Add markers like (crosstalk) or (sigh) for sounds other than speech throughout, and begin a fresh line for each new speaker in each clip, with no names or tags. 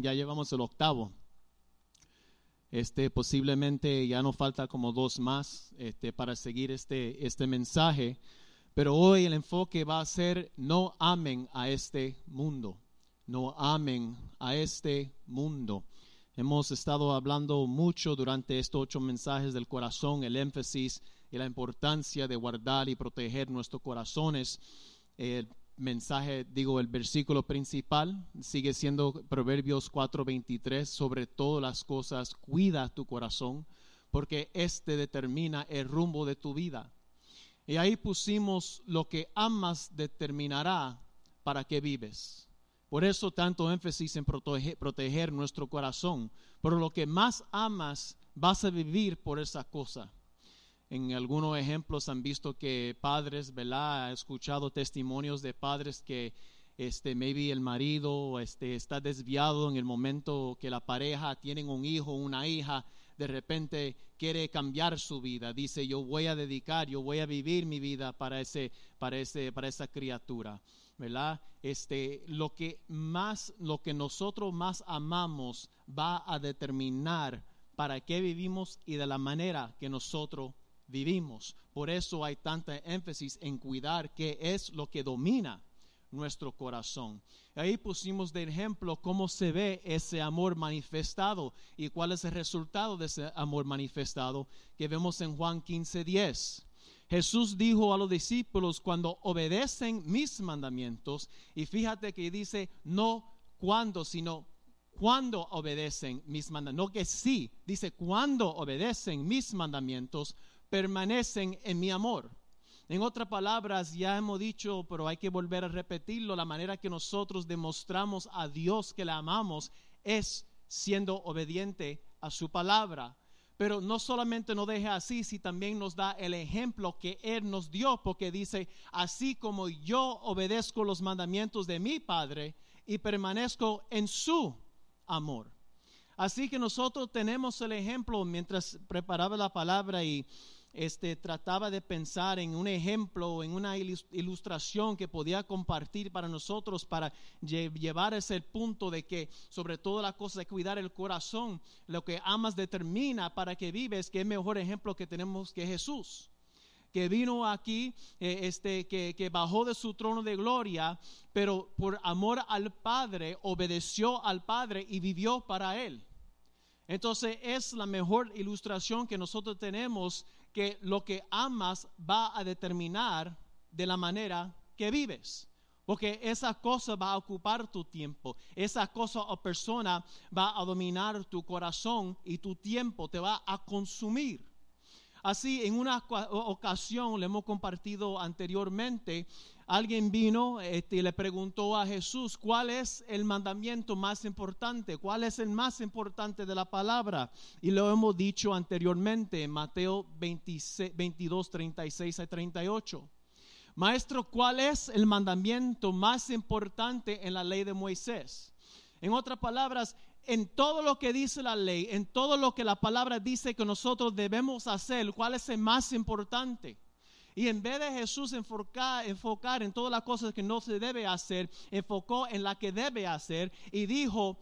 Ya llevamos el octavo. Este, posiblemente ya nos falta como dos más este, para seguir este, este mensaje. Pero hoy el enfoque va a ser no amen a este mundo. No amen a este mundo. Hemos estado hablando mucho durante estos ocho mensajes del corazón, el énfasis y la importancia de guardar y proteger nuestros corazones. El mensaje, digo, el versículo principal sigue siendo Proverbios 4:23, sobre todas las cosas, cuida tu corazón, porque este determina el rumbo de tu vida. Y ahí pusimos lo que amas determinará para qué vives. Por eso tanto énfasis en proteger, nuestro corazón. Pero lo que más amas vas a vivir por esa cosa. En algunos ejemplos han visto que padres, ¿verdad? Ha escuchado testimonios de padres que este maybe el marido este está desviado en el momento que la pareja tienen un hijo, una hija, de repente quiere cambiar su vida, dice, "Yo voy a dedicar, yo voy a vivir mi vida para ese para ese para esa criatura." ¿verdad? Este, lo que más, lo que nosotros más amamos va a determinar para qué vivimos y de la manera que nosotros vivimos. Por eso hay tanta énfasis en cuidar qué es lo que domina nuestro corazón. Ahí pusimos de ejemplo cómo se ve ese amor manifestado y cuál es el resultado de ese amor manifestado que vemos en Juan 15, 10. Jesús dijo a los discípulos cuando obedecen mis mandamientos, y fíjate que dice no cuando, sino cuando obedecen mis mandamientos, no que sí, dice cuando obedecen mis mandamientos, permanecen en mi amor. En otras palabras, ya hemos dicho, pero hay que volver a repetirlo, la manera que nosotros demostramos a Dios que la amamos es siendo obediente a su palabra. Pero no solamente nos deja así, si también nos da el ejemplo que Él nos dio, porque dice, así como yo obedezco los mandamientos de mi Padre y permanezco en su amor. Así que nosotros tenemos el ejemplo mientras preparaba la palabra y este, trataba de pensar en un ejemplo, en una ilustración que podía compartir para nosotros para llevar ese punto de que sobre todo la cosa de cuidar el corazón, lo que amas determina para que vives, que es mejor ejemplo que tenemos que Jesús que vino aquí, eh, este, que, que, bajó de su trono de gloria, pero por amor al Padre obedeció al Padre y vivió para Él. Entonces es la mejor ilustración que nosotros tenemos que lo que amas va a determinar de la manera que vives. Porque esa cosa va a ocupar tu tiempo, esa cosa o persona va a dominar tu corazón y tu tiempo te va a consumir. Así, en una ocasión, le hemos compartido anteriormente, alguien vino este, y le preguntó a Jesús, ¿cuál es el mandamiento más importante? ¿Cuál es el más importante de la palabra? Y lo hemos dicho anteriormente en Mateo 22, 36 a 38. Maestro, ¿cuál es el mandamiento más importante en la ley de Moisés? En otras palabras, en todo lo que dice la ley, en todo lo que la palabra dice que nosotros debemos hacer, cuál es el más importante. Y en vez de Jesús enfocar, enfocar en todas las cosas que no se debe hacer, enfocó en la que debe hacer y dijo,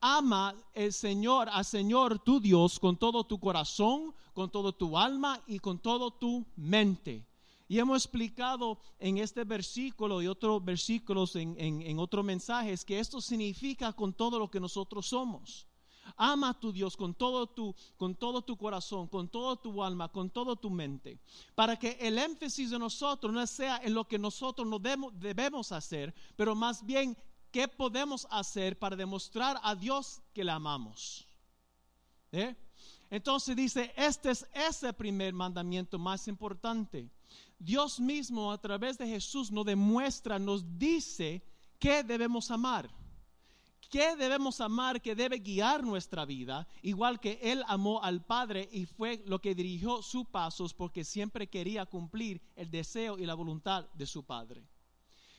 ama el Señor, al Señor tu Dios con todo tu corazón, con todo tu alma y con todo tu mente. Y hemos explicado en este versículo y otros versículos en, en, otros mensajes que esto significa con todo lo que nosotros somos. Ama a tu Dios con todo tu, con todo tu corazón, con todo tu alma, con toda tu mente. Para que el énfasis de nosotros no sea en lo que nosotros no debemos hacer, pero más bien qué podemos hacer para demostrar a Dios que le amamos. ¿Eh? Entonces dice, este es ese primer mandamiento más importante. Dios mismo a través de Jesús nos demuestra, nos dice que debemos amar. ¿Qué debemos amar que debe guiar nuestra vida? Igual que Él amó al Padre y fue lo que dirigió sus pasos porque siempre quería cumplir el deseo y la voluntad de su Padre.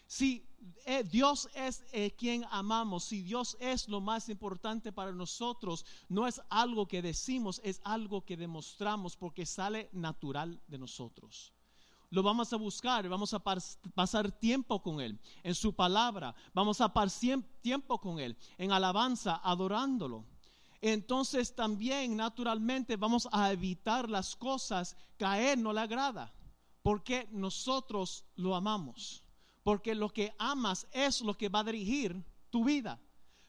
Si eh, Dios es eh, quien amamos, si Dios es lo más importante para nosotros, no es algo que decimos, es algo que demostramos porque sale natural de nosotros. Lo vamos a buscar, vamos a pasar tiempo con Él, en su palabra, vamos a pasar tiempo con Él, en alabanza, adorándolo. Entonces también naturalmente vamos a evitar las cosas que a Él no le agrada, porque nosotros lo amamos, porque lo que amas es lo que va a dirigir tu vida.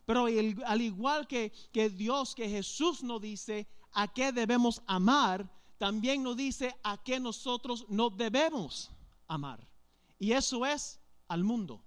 Pero al igual que, que Dios, que Jesús nos dice a qué debemos amar, también nos dice a qué nosotros no debemos amar. Y eso es al mundo.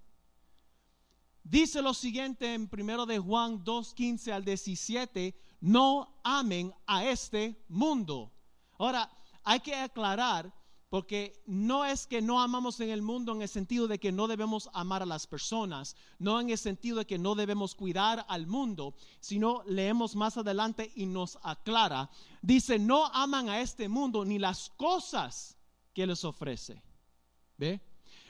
Dice lo siguiente en primero de Juan 2:15 al 17, no amen a este mundo. Ahora, hay que aclarar porque no es que no amamos en el mundo en el sentido de que no debemos amar a las personas, no en el sentido de que no debemos cuidar al mundo, sino leemos más adelante y nos aclara. Dice, no aman a este mundo ni las cosas que les ofrece. ¿Ve?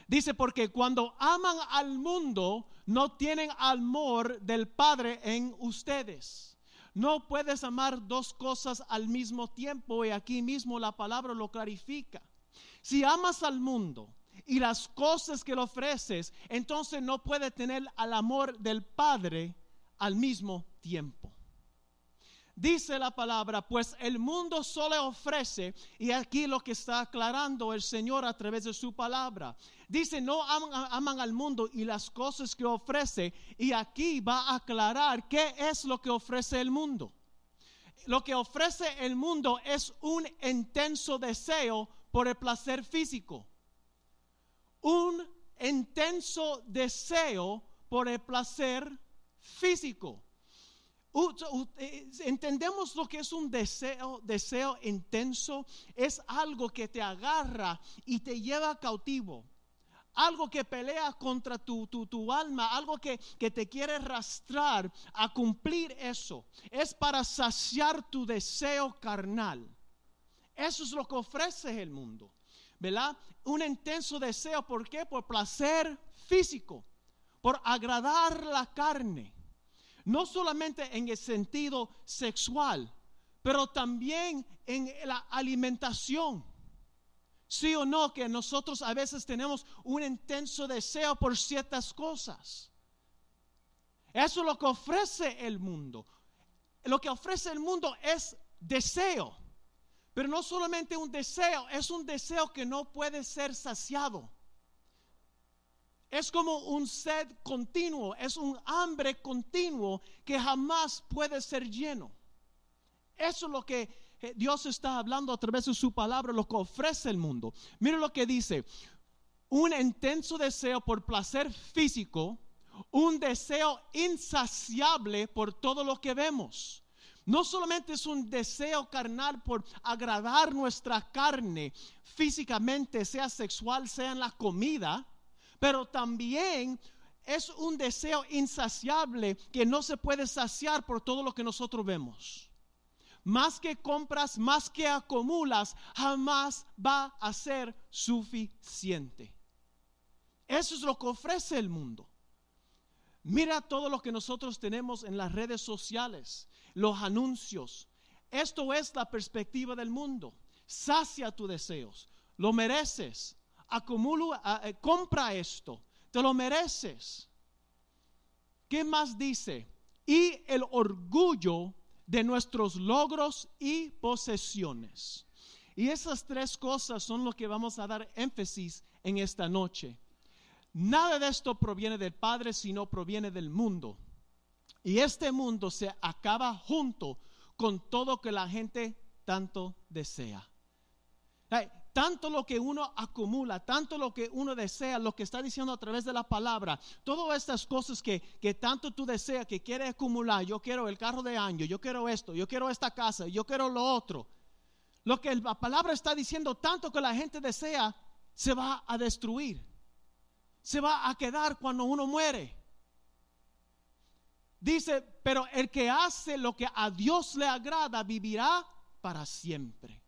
Dice, porque cuando aman al mundo, no tienen amor del Padre en ustedes. No puedes amar dos cosas al mismo tiempo y aquí mismo la palabra lo clarifica. Si amas al mundo y las cosas que le ofreces, entonces no puede tener al amor del Padre al mismo tiempo. Dice la palabra, pues el mundo solo ofrece, y aquí lo que está aclarando el Señor a través de su palabra. Dice, no aman, aman, al mundo y las cosas que ofrece, y aquí va a aclarar qué es lo que ofrece el mundo. Lo que ofrece el mundo es un intenso deseo por el placer físico. Un intenso deseo por el placer físico. Eh, entendemos lo que es un deseo, deseo intenso. Es algo que te agarra y te lleva cautivo. Algo que pelea contra tu, tu, tu alma, algo que, que te quiere arrastrar a cumplir eso. Es para saciar tu deseo carnal. Eso es lo que ofrece el mundo, ¿verdad? Un intenso deseo, ¿por qué? Por placer físico, por agradar la carne. No solamente en el sentido sexual, pero también en la alimentación. Sí o no, que nosotros a veces tenemos un intenso deseo por ciertas cosas. Eso es lo que ofrece el mundo. Lo que ofrece el mundo es deseo. Pero no solamente un deseo, es un deseo que no puede ser saciado. Es como un sed continuo, es un hambre continuo que jamás puede ser lleno. Eso es lo que eh, Dios está hablando a través de su palabra, lo que ofrece el mundo. Mire lo que dice, un intenso deseo por placer físico, un deseo insaciable por todo lo que vemos. No solamente es un deseo carnal por agradar nuestra carne físicamente, sea sexual, sea en la comida, pero también es un deseo insaciable que no se puede saciar por todo lo que nosotros vemos. Más que compras, más que acumulas, jamás va a ser suficiente. Eso es lo que ofrece el mundo. Mira todo lo que nosotros tenemos en las redes sociales los anuncios. Esto es la perspectiva del mundo. Sacia tus deseos. Lo mereces. Acumula, eh, compra esto. Te lo mereces. ¿Qué más dice? Y el orgullo de nuestros logros y posesiones. Y esas tres cosas son lo que vamos a dar énfasis en esta noche. Nada de esto proviene del Padre, sino proviene del mundo. Y este mundo se acaba junto con todo que la gente tanto desea. Tanto lo que uno acumula, tanto lo que uno desea, lo que está diciendo a través de la palabra, todas estas cosas que, que tanto tú deseas, que quieres acumular, yo quiero el carro de año, yo quiero esto, yo quiero esta casa, yo quiero lo otro. Lo que la palabra está diciendo, tanto que la gente desea, se va a destruir. Se va a quedar cuando uno muere. Dice, pero el que hace lo que a Dios le agrada vivirá para siempre.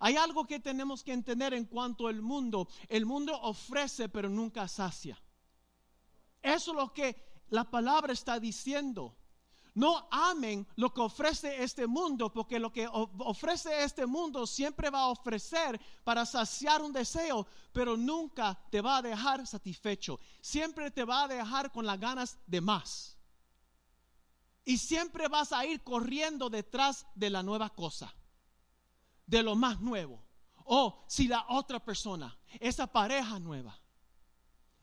Hay algo que tenemos que entender en cuanto al mundo. El mundo ofrece pero nunca sacia. Eso es lo que la palabra está diciendo. no amen lo que ofrece este mundo, porque lo que ofrece este mundo siempre va a ofrecer para saciar un deseo, pero nunca te va a dejar satisfecho. Siempre te va a dejar con las ganas de más. Y siempre vas a ir corriendo detrás de la nueva cosa, de lo más nuevo. O si la otra persona, esa pareja nueva.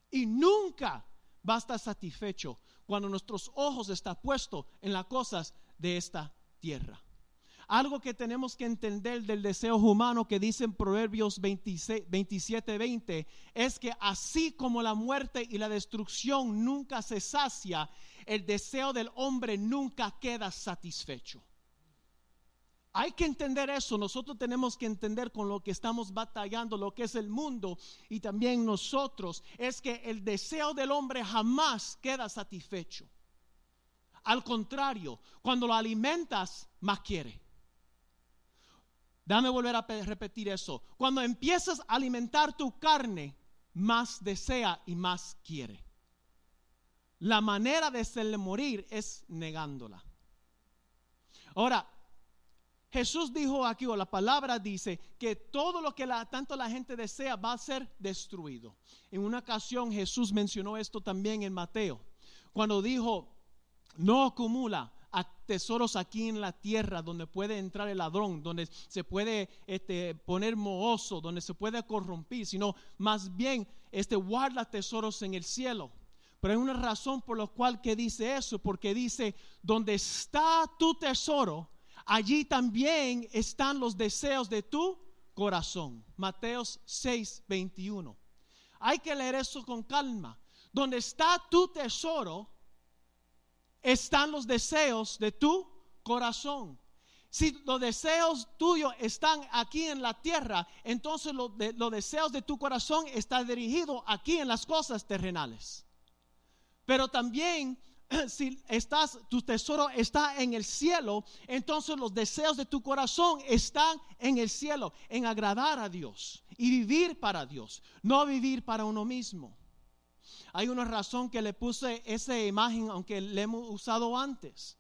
Y nunca va a estar satisfecho cuando nuestros ojos están puestos en las cosas de esta tierra. Algo que tenemos que entender del deseo humano que dice en Proverbios 27, 20 es que así como la muerte y la destrucción nunca se sacia, el deseo del hombre nunca queda satisfecho. Hay que entender eso. Nosotros tenemos que entender con lo que estamos batallando, lo que es el mundo y también nosotros, es que el deseo del hombre jamás queda satisfecho. Al contrario, cuando lo alimentas, más quiere. Dame volver a repetir eso. Cuando empiezas a alimentar tu carne, más desea y más quiere. La manera de hacerle morir es negándola. Ahora, Jesús dijo aquí, o la palabra dice, que todo lo que tanto la gente desea va a ser destruido. En una ocasión Jesús mencionó esto también en Mateo, cuando dijo, no acumula tesoros aquí en la tierra donde puede entrar el ladrón, donde se puede este, poner mohoso, donde se puede corrompir, sino más bien este, guarda tesoros en el cielo. Pero hay una razón por la cual que dice eso, porque dice, donde está tu tesoro, allí también están los deseos de tu corazón. Mateos 6, 21. Hay que leer eso con calma. Donde está tu tesoro, están los deseos de tu corazón. Si los deseos tuyos están aquí en la tierra, entonces los, deseos de tu corazón están dirigidos aquí en las cosas terrenales. Pero también (clears throat) si estás, tu tesoro está en el cielo, entonces los deseos de tu corazón están en el cielo, en agradar a Dios y vivir para Dios, no vivir para uno mismo. Hay una razón que le puse esa imagen, aunque le hemos usado antes.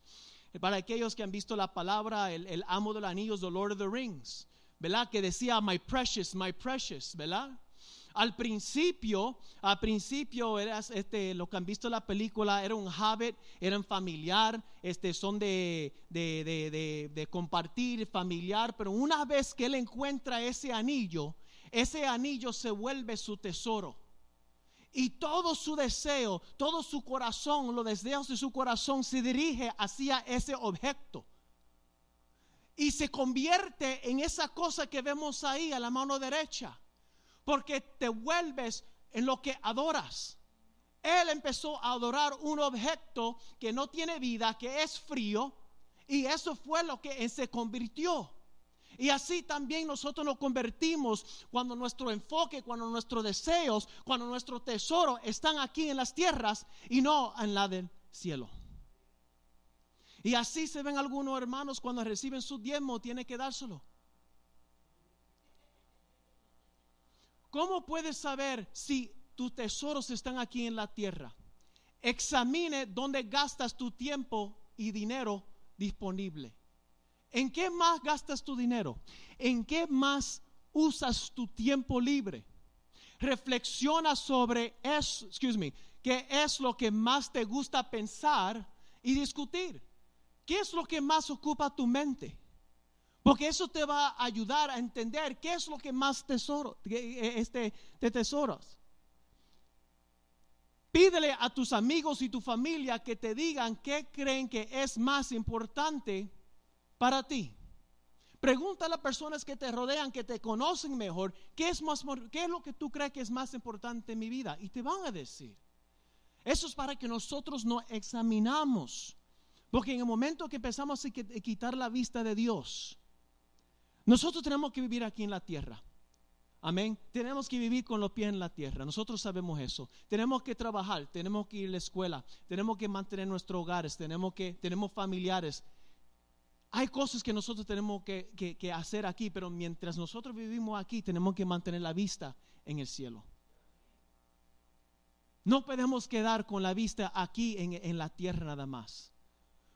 Para aquellos que han visto la palabra, el, amo del anillo, The Lord of the Rings, ¿verdad? Que decía, my precious, my precious, ¿verdad? Al principio, al principio eras, este, lo que han visto la película era un habit, eran familiar, este, son de, de, de, compartir, familiar, pero una vez que él encuentra ese anillo, ese anillo se vuelve su tesoro. Y todo su deseo, todo su corazón, los deseos de su corazón se dirige hacia ese objeto. Y se convierte en esa cosa que vemos ahí a la mano derecha porque te vuelves en lo que adoras. Él empezó a adorar un objeto que no tiene vida, que es frío, y eso fue lo que se convirtió. Y así también nosotros nos convertimos cuando nuestro enfoque, cuando nuestros deseos, cuando nuestro tesoro están aquí en las tierras y no en la del cielo. Y así se ven algunos hermanos cuando reciben su diezmo, tienen que dárselo. ¿Cómo puedes saber si tus tesoros están aquí en la tierra? Examine dónde gastas tu tiempo y dinero disponible. ¿En qué más gastas tu dinero? ¿En qué más usas tu tiempo libre? Reflexiona sobre eso, excuse me, qué es lo que más te gusta pensar y discutir. ¿Qué es lo que más ocupa tu mente? Porque eso te va a ayudar a entender qué es lo que más tesoro, este, de tesoros. Pídele a tus amigos y tu familia que te digan qué creen que es más importante para ti. Pregunta a las personas que te rodean, que te conocen mejor, ¿qué es, más, qué es lo que tú crees que es más importante en mi vida. Y te van a decir. Eso es para que nosotros nos examinamos. Porque en el momento que empezamos a quitar la vista de Dios, nosotros tenemos que vivir aquí en la tierra. Amén. Tenemos que vivir con los pies en la tierra. Nosotros sabemos eso. Tenemos que trabajar, tenemos que ir a la escuela, tenemos que mantener nuestros hogares, tenemos que, tenemos familiares. Hay cosas que nosotros tenemos que, hacer aquí, pero mientras nosotros vivimos aquí, tenemos que mantener la vista en el cielo. No podemos quedar con la vista aquí en, en la tierra nada más.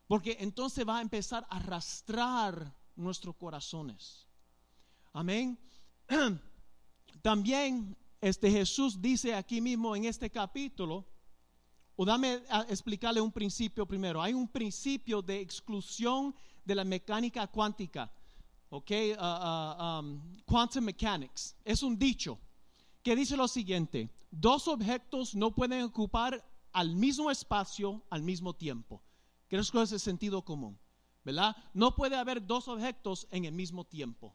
Porque entonces va a empezar a arrastrar nuestros corazones. Amén. (clears throat) También este Jesús dice aquí mismo en este capítulo, o dame a explicarle un principio primero. Hay un principio de exclusión de la mecánica cuántica, ok, uh, uh, um, quantum mechanics. Es un dicho que dice lo siguiente: dos objetos no pueden ocupar al mismo espacio al mismo tiempo. Creo que es el sentido común, ¿verdad? No puede haber dos objetos en el mismo tiempo.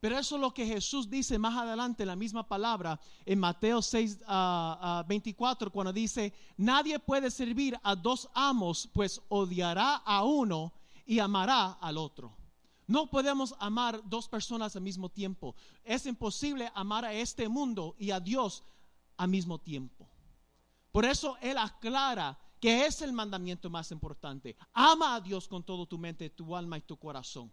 Pero eso es lo que Jesús dice más adelante en la misma palabra en Mateo 6, 24, ah, ah, cuando dice, nadie puede servir a dos amos, pues odiará a uno y amará al otro. No podemos amar dos personas al mismo tiempo. Es imposible amar a este mundo y a Dios al mismo tiempo. Por eso Él aclara que es el mandamiento más importante. Ama a Dios con todo tu mente, tu alma y tu corazón.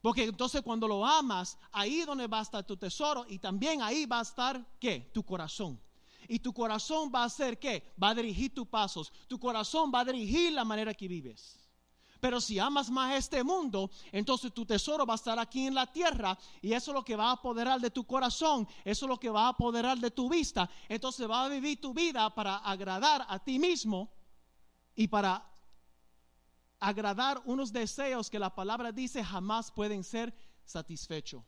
Porque entonces cuando lo amas, ahí donde va a estar tu tesoro y también ahí va a estar, ¿qué? Tu corazón. Y tu corazón va a ser, ¿qué? Va a dirigir tus pasos. Tu corazón va a dirigir la manera que vives. Pero si amas más este mundo, entonces tu tesoro va a estar aquí en la tierra y eso es lo que va a apoderar de tu corazón, eso es lo que va a apoderar de tu vista. Entonces va a vivir tu vida para agradar a ti mismo y para agradar unos deseos que la palabra dice jamás pueden ser satisfechos.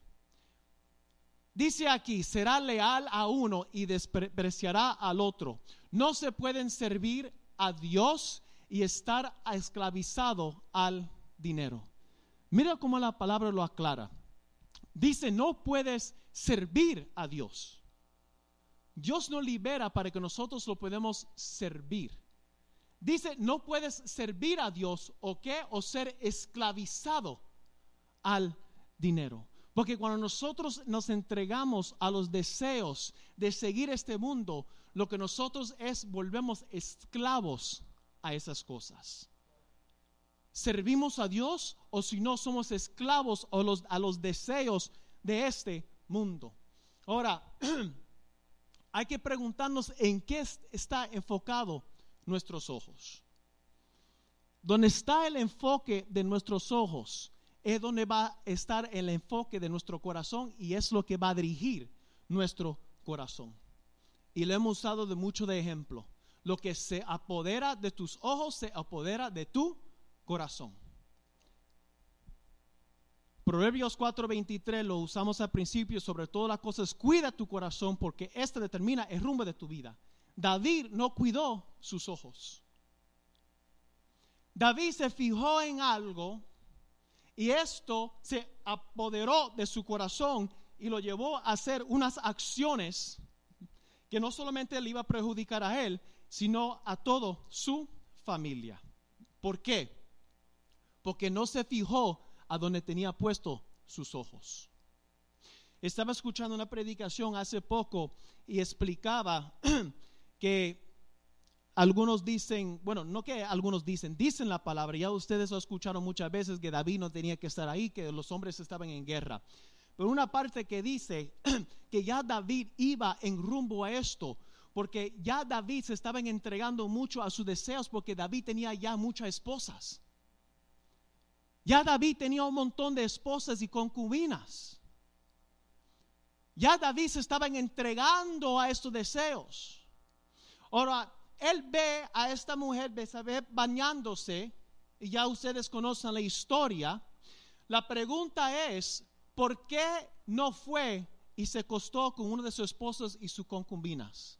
Dice aquí, será leal a uno y despreciará al otro. No se pueden servir a Dios y estar esclavizado al dinero. Mira cómo la palabra lo aclara. Dice, no puedes servir a Dios. Dios no libera para que nosotros lo podamos servir. Dice, no puedes servir a Dios o qué, o ser esclavizado al dinero. Porque cuando nosotros nos entregamos a los deseos de seguir este mundo, lo que nosotros es volvemos esclavos a esas cosas. ¿Servimos a Dios o si no somos esclavos a los, a los deseos de este mundo? Ahora, (clears throat) hay que preguntarnos en qué está enfocado nuestros ojos. Donde está el enfoque de nuestros ojos es donde va a estar el enfoque de nuestro corazón y es lo que va a dirigir nuestro corazón. Y lo hemos usado de mucho de ejemplo. Lo que se apodera de tus ojos se apodera de tu corazón. Proverbios 4:23 lo usamos al principio, sobre todas las cosas, cuida tu corazón porque este determina el rumbo de tu vida. David no cuidó sus ojos. David se fijó en algo y esto se apoderó de su corazón y lo llevó a hacer unas acciones que no solamente le iba a perjudicar a él, sino a toda su familia. ¿Por qué? Porque no se fijó a donde tenía puesto sus ojos. Estaba escuchando una predicación hace poco y explicaba (clears throat) que algunos dicen, bueno, no que algunos dicen, dicen la palabra, ya ustedes lo escucharon muchas veces que David no tenía que estar ahí, que los hombres estaban en guerra. Pero una parte que dice (clears throat) que ya David iba en rumbo a esto, porque ya David se estaba entregando mucho a sus deseos, porque David tenía ya muchas esposas. Ya David tenía un montón de esposas y concubinas. Ya David se estaba entregando a estos deseos. Ahora, él ve a esta mujer bañándose, y ya ustedes conocen la historia. La pregunta es, ¿por qué no fue y se acostó con uno de sus esposos y sus concubinas?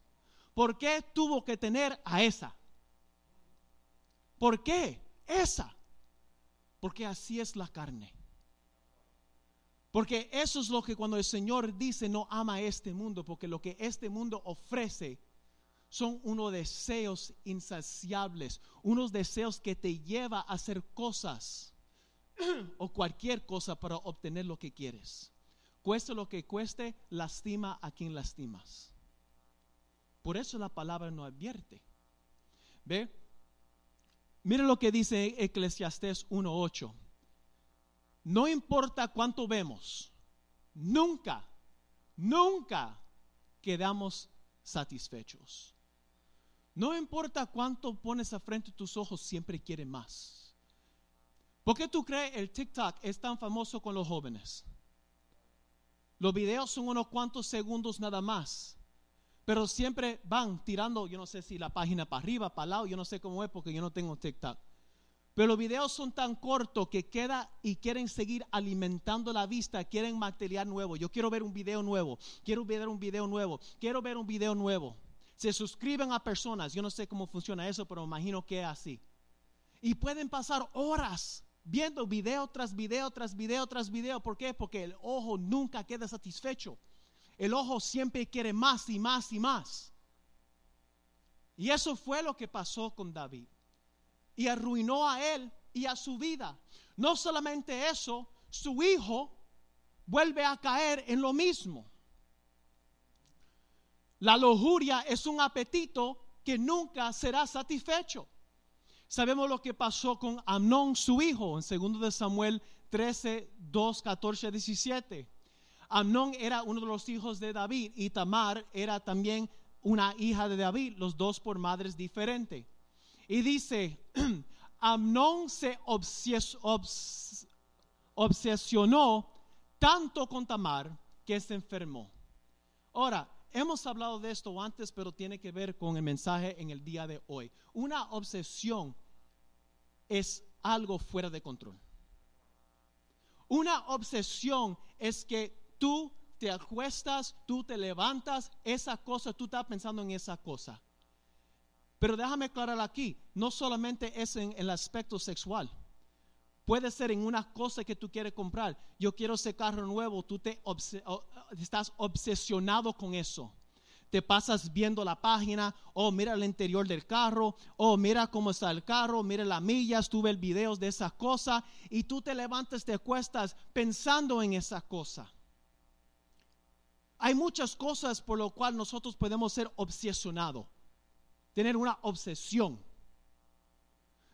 ¿Por qué tuvo que tener a esa? ¿Por qué? Esa. Porque así es la carne. Porque eso es lo que cuando el Señor dice no ama este mundo, porque lo que este mundo ofrece son unos deseos insaciables, unos deseos que te lleva a hacer cosas (clears throat) o cualquier cosa para obtener lo que quieres. Cueste lo que cueste, lastima a quien lastimas. Por eso la palabra no advierte. ¿Ve? Mire lo que dice Eclesiastés 1.8. No importa cuánto vemos, nunca, nunca quedamos satisfechos. No importa cuánto pones a frente tus ojos, siempre quiere más. ¿Por qué tú crees el TikTok es tan famoso con los jóvenes? Los videos son unos cuantos segundos nada más. Pero siempre van tirando, yo no sé si la página para arriba, para lado, yo no sé cómo es porque yo no tengo TikTok. Pero los videos son tan cortos que queda y quieren seguir alimentando la vista, quieren material nuevo. Yo quiero ver un video nuevo, quiero ver un video nuevo, quiero ver un video nuevo. Se suscriben a personas, yo no sé cómo funciona eso, pero me imagino que es así. Y pueden pasar horas viendo video tras video tras video tras video. ¿Por qué? Porque el ojo nunca queda satisfecho. El ojo siempre quiere más y más y más. Y eso fue lo que pasó con David y arruinó a él y a su vida. No solamente eso, su hijo vuelve a caer en lo mismo. La lujuria es un apetito que nunca será satisfecho. Sabemos lo que pasó con Amnón, su hijo, en 2 de Samuel 13, 2, 14, 17. Amnón era uno de los hijos de David y Tamar era también una hija de David, los dos por madres diferentes. Y dice, (clears throat) Amnón se obsesionó tanto con Tamar que se enfermó. Ahora, hemos hablado de esto antes, pero tiene que ver con el mensaje en el día de hoy. Una obsesión es algo fuera de control. Una obsesión es que tú te acuestas, tú te levantas, esa cosa, tú estás pensando en esa cosa. Pero déjame aclarar aquí, no solamente es en el aspecto sexual. Puede ser en una cosa que tú quieres comprar. Yo quiero ese carro nuevo, tú te estás obsesionado con eso. Te pasas viendo la página, oh, mira el interior del carro, oh, mira cómo está el carro, mira las millas, tú ves videos de esa cosa y tú te levantas, te acuestas pensando en esa cosa. Hay muchas cosas por lo cual nosotros podemos ser obsesionados tener una obsesión.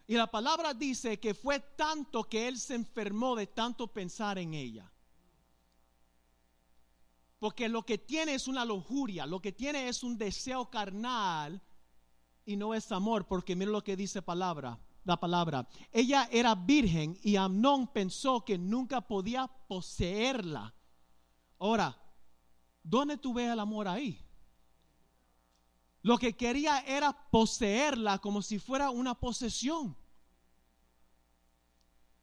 Y la palabra dice que fue tanto que él se enfermó de tanto pensar en ella. Porque lo que tiene es una lujuria, lo que tiene es un deseo carnal y no es amor, porque mira lo que dice palabra, la palabra. Ella era virgen y Amnón pensó que nunca podía poseerla. Ahora, ¿dónde tú ves el amor ahí? Lo que quería era poseerla como si fuera una posesión.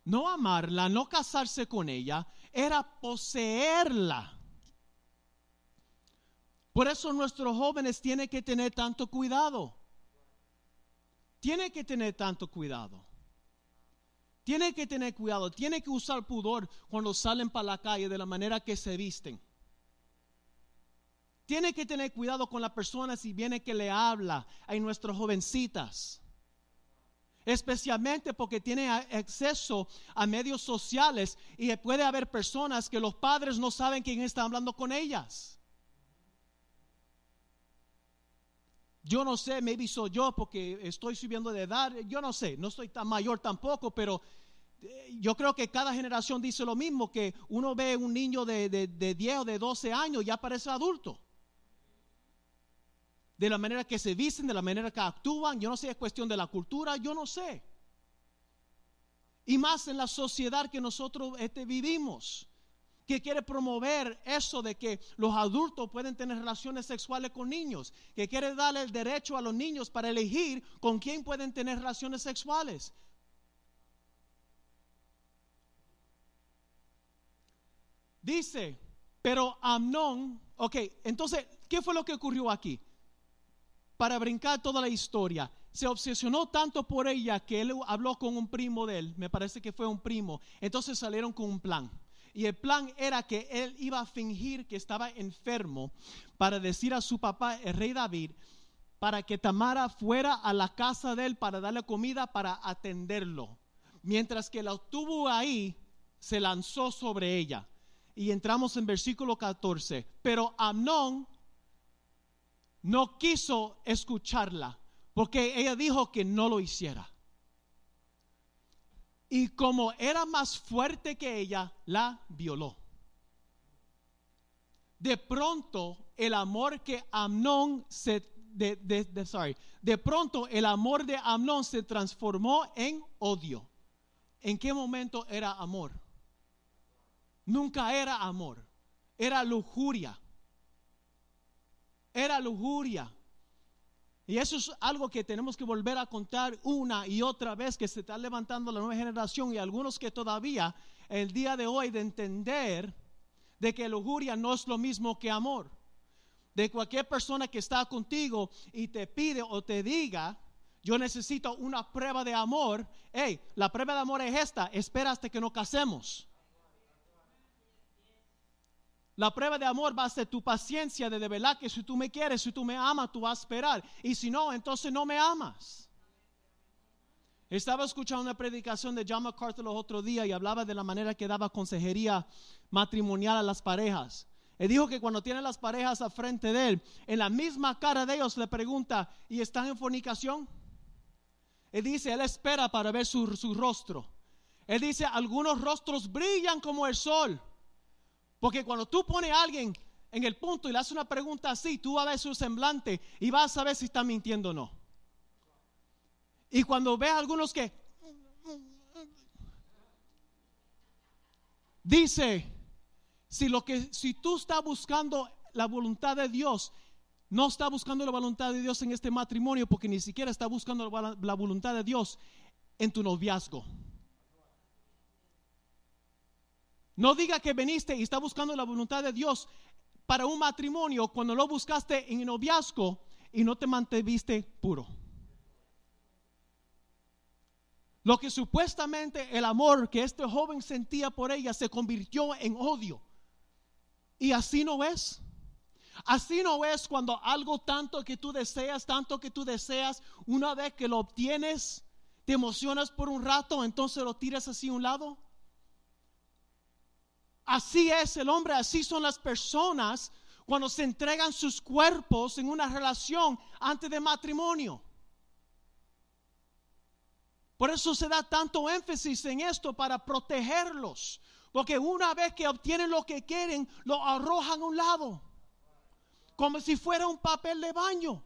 No amarla, no casarse con ella, era poseerla. Por eso nuestros jóvenes tienen que tener tanto cuidado. Tienen que tener tanto cuidado. Tienen que tener cuidado. Tienen que usar pudor cuando salen para la calle de la manera que se visten. Tiene que tener cuidado con la persona si viene que le habla a nuestras jovencitas. Especialmente porque tiene acceso a medios sociales y puede haber personas que los padres no saben quién está hablando con ellas. Yo no sé, maybe soy yo porque estoy subiendo de edad. Yo no sé, no soy tan mayor tampoco, pero eh, yo creo que cada generación dice lo mismo, que uno ve un niño de, de, de 10 o de 12 años, ya parece adulto de la manera que se visten, de la manera que actúan. Yo no sé, es cuestión de la cultura, yo no sé. Y más en la sociedad que nosotros este, vivimos, que quiere promover eso de que los adultos pueden tener relaciones sexuales con niños, que quiere darle el derecho a los niños para elegir con quién pueden tener relaciones sexuales. Dice, pero Amnón, ok, entonces, ¿qué fue lo que ocurrió aquí? Para brincar toda la historia. Se obsesionó tanto por ella que él habló con un primo de él, me parece que fue un primo. Entonces salieron con un plan. Y el plan era que él iba a fingir que estaba enfermo para decir a su papá, el rey David, para que Tamara fuera a la casa de él para darle comida para atenderlo. Mientras que la tuvo ahí, se lanzó sobre ella. Y entramos en versículo 14. Pero Amnón no quiso escucharla porque ella dijo que no lo hiciera. Y como era más fuerte que ella, la violó. De pronto, el amor que Amnón se de, de, sorry, de pronto el amor de Amnón se transformó en odio. ¿en qué momento era amor? Nunca era amor, era lujuria. Era lujuria. Y eso es algo que tenemos que volver a contar una y otra vez que se está levantando la nueva generación y algunos que todavía el día de hoy de entender de que lujuria no es lo mismo que amor. De cualquier persona que está contigo y te pide o te diga, yo necesito una prueba de amor. Hey, la prueba de amor es esta, espera hasta que nos casemos. La prueba de amor va a ser tu paciencia de, de verdad que si tú me quieres, si tú me amas, tú vas a esperar. Y si no, entonces no me amas. Estaba escuchando una predicación de John MacArthur los otros días y hablaba de la manera que daba consejería matrimonial a las parejas. Él dijo que cuando tiene las parejas al frente de él, en la misma cara de ellos le pregunta, ¿y están en fornicación? Él dice, él espera para ver su, su rostro. Él dice, algunos rostros brillan como el sol porque cuando tú pones a alguien en el punto y le haces una pregunta así, tú vas a ver su semblante y vas a saber si está mintiendo o no. Y cuando ves a algunos que dice, si lo que si tú estás buscando la voluntad de Dios, no está buscando la voluntad de Dios en este matrimonio porque ni siquiera está buscando la voluntad de Dios en tu noviazgo. No diga que viniste y está buscando la voluntad de Dios para un matrimonio cuando lo buscaste en noviazgo y no te mantuviste puro. Lo que supuestamente el amor que este joven sentía por ella se convirtió en odio. Y así no es. Así no es cuando algo tanto que tú deseas, tanto que tú deseas, una vez que lo obtienes, te emocionas por un rato, entonces lo tiras así a un lado. Así es el hombre, así son las personas cuando se entregan sus cuerpos en una relación antes de matrimonio. Por eso se da tanto énfasis en esto para protegerlos. Porque una vez que obtienen lo que quieren, lo arrojan a un lado. Como si fuera un papel de baño.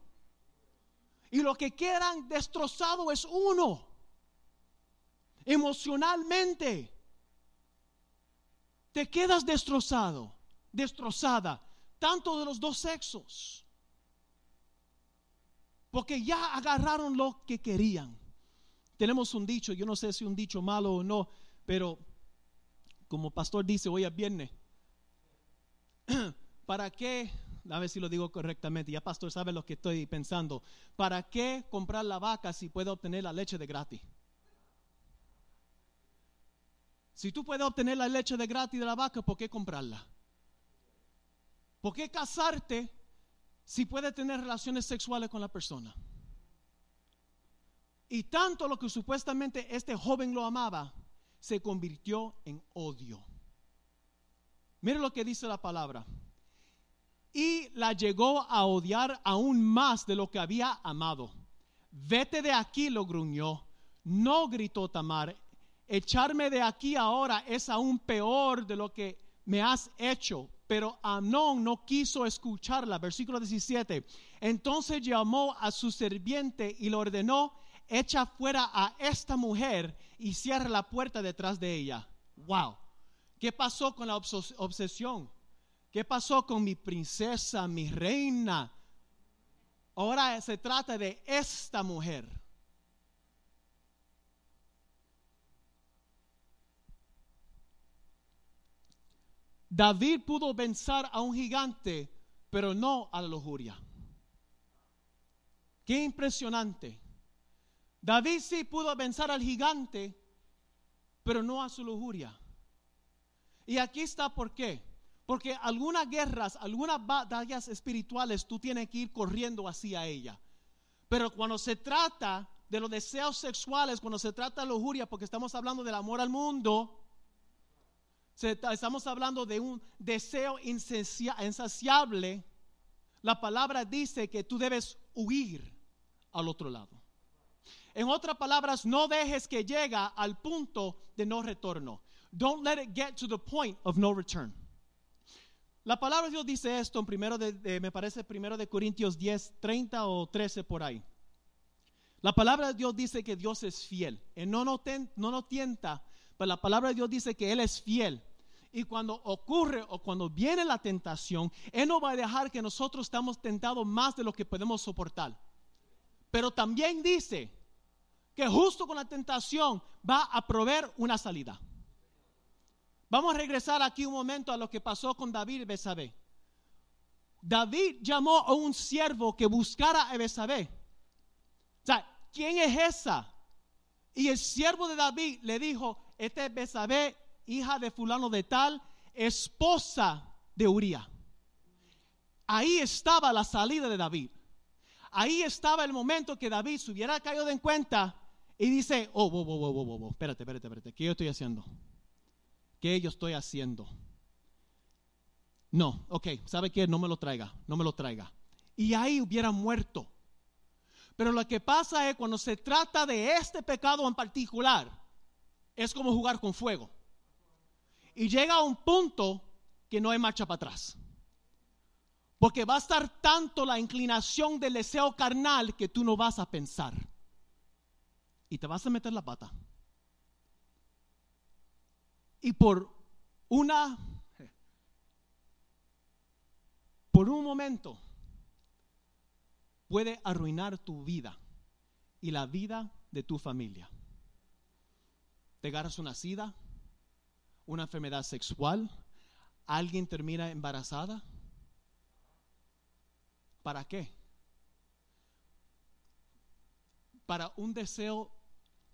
Y lo que quieran destrozado es uno. Emocionalmente te quedas destrozado, destrozada, tanto de los dos sexos. Porque ya agarraron lo que querían. Tenemos un dicho, yo no sé si un dicho malo o no, pero como pastor dice, hoy es viernes. (clears throat) ¿Para qué? A ver si lo digo correctamente, ya pastor sabe lo que estoy pensando. ¿Para qué comprar la vaca si puede obtener la leche de gratis? Si tú puedes obtener la leche de gratis de la vaca, ¿por qué comprarla? ¿Por qué casarte si puedes tener relaciones sexuales con la persona? Y tanto lo que supuestamente este joven lo amaba, se convirtió en odio. Mire lo que dice la palabra. Y la llegó a odiar aún más de lo que había amado. Vete de aquí, lo gruñó. No gritó Tamar, echarme de aquí ahora es aún peor de lo que me has hecho. Pero Amnón no quiso escucharla. Versículo 17. Entonces llamó a su sirviente y le ordenó, echa fuera a esta mujer y cierra la puerta detrás de ella. Wow. ¿Qué pasó con la obsesión? ¿Qué pasó con mi princesa, mi reina? Ahora se trata de esta mujer. David pudo vencer a un gigante, pero no a la lujuria. Qué impresionante. David sí pudo vencer al gigante, pero no a su lujuria. Y aquí está por qué. Porque algunas guerras, algunas batallas espirituales, tú tienes que ir corriendo hacia ella. Pero cuando se trata de los deseos sexuales, cuando se trata de lujuria, porque estamos hablando del amor al mundo, estamos hablando de un deseo insaciable, la palabra dice que tú debes huir al otro lado. En otras palabras, no dejes que llegue al punto de no retorno. Don't let it get to the point of no return. La palabra de Dios dice esto en primero de, me parece primero de Corintios 10, 30 o 13 por ahí. La palabra de Dios dice que Dios es fiel. Él no nos, no nos tienta, pero la palabra de Dios dice que Él es fiel. Y cuando ocurre o cuando viene la tentación, Él no va a dejar que nosotros estamos tentados más de lo que podemos soportar. Pero también dice que justo con la tentación va a proveer una salida. Vamos a regresar aquí un momento a lo que pasó con David y Besabé. David llamó a un siervo que buscara a Besabé. O sea, ¿quién es esa? Y el siervo de David le dijo, este es Besabé, hija de fulano de tal, esposa de Uría. Ahí estaba la salida de David. Ahí estaba el momento que David se hubiera caído en cuenta y dice, oh, oh, oh, oh, oh, oh, espérate, espérate, espérate, ¿qué yo estoy haciendo? ¿Qué yo estoy haciendo? No, ok, ¿sabe qué? No me lo traiga, no me lo traiga. Y ahí hubiera muerto. Pero lo que pasa es cuando se trata de este pecado en particular, es como jugar con fuego. Y llega a un punto que no hay marcha para atrás. Porque va a estar tanto la inclinación del deseo carnal que tú no vas a pensar. Y te vas a meter la pata. Y por una por un momento puede arruinar tu vida y la vida de tu familia. Te agarras una sida, una enfermedad sexual, alguien termina embarazada. ¿Para qué? Para un deseo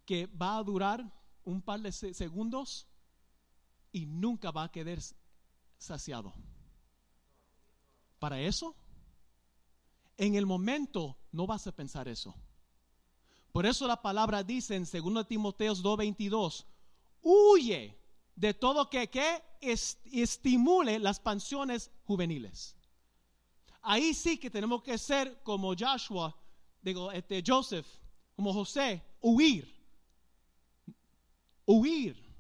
que va a durar un par de segundos y nunca va a quedar saciado para eso, en el momento no vas a pensar eso. Por eso la palabra dice en 2 Timoteo 2:22, huye de todo que, que estimule las pasiones juveniles. Ahí sí que tenemos que ser como Joshua, digo, este Joseph, como José, huir. Huir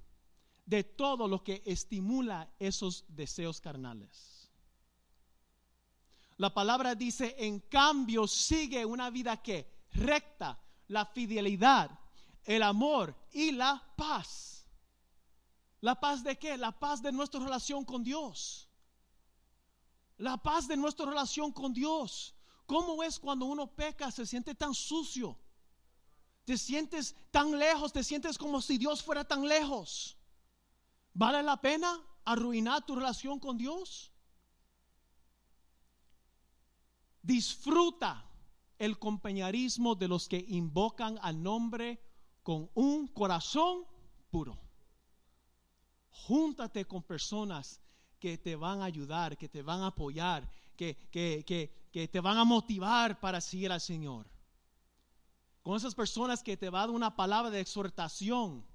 de todo lo que estimula esos deseos carnales. La palabra dice, en cambio, sigue una vida que recta, la fidelidad, el amor y la paz. ¿La paz de qué? La paz de nuestra relación con Dios. La paz de nuestra relación con Dios. ¿Cómo es cuando uno peca, se siente tan sucio? Te sientes tan lejos, te sientes como si Dios fuera tan lejos. ¿Vale la pena arruinar tu relación con Dios? Disfruta el compañerismo de los que invocan al nombre con un corazón puro. Júntate con personas que te van a ayudar, que te van a apoyar, que, te van a motivar para seguir al Señor. Con esas personas que te van a dar una palabra de exhortación,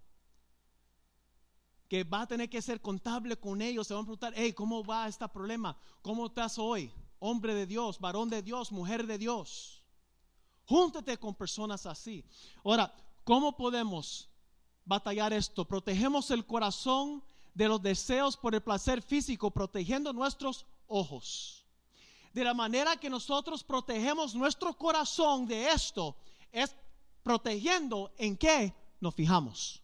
que va a tener que ser contable con ellos, se van a preguntar, hey, ¿cómo va este problema? ¿Cómo estás hoy? hombre de Dios, varón de Dios, mujer de Dios. Júntate con personas así. Ahora, ¿cómo podemos batallar esto? Protegemos el corazón de los deseos por el placer físico, protegiendo nuestros ojos. De la manera que nosotros protegemos nuestro corazón de esto, es protegiendo en qué nos fijamos.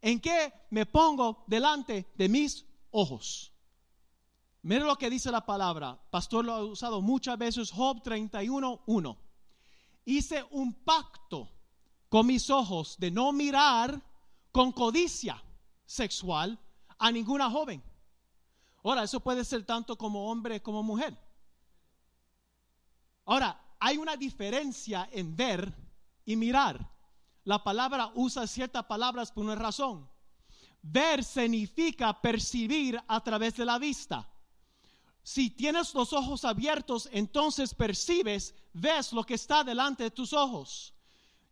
En qué me pongo delante de mis ojos. Mira lo que dice la palabra. Pastor lo ha usado muchas veces. Job 31, 1. Hice un pacto con mis ojos de no mirar con codicia sexual a ninguna joven. Ahora, eso puede ser tanto como hombre como mujer. Ahora, hay una diferencia en ver y mirar. La palabra usa ciertas palabras por una razón. Ver significa percibir a través de la vista. Si tienes los ojos abiertos, entonces percibes, ves lo que está delante de tus ojos.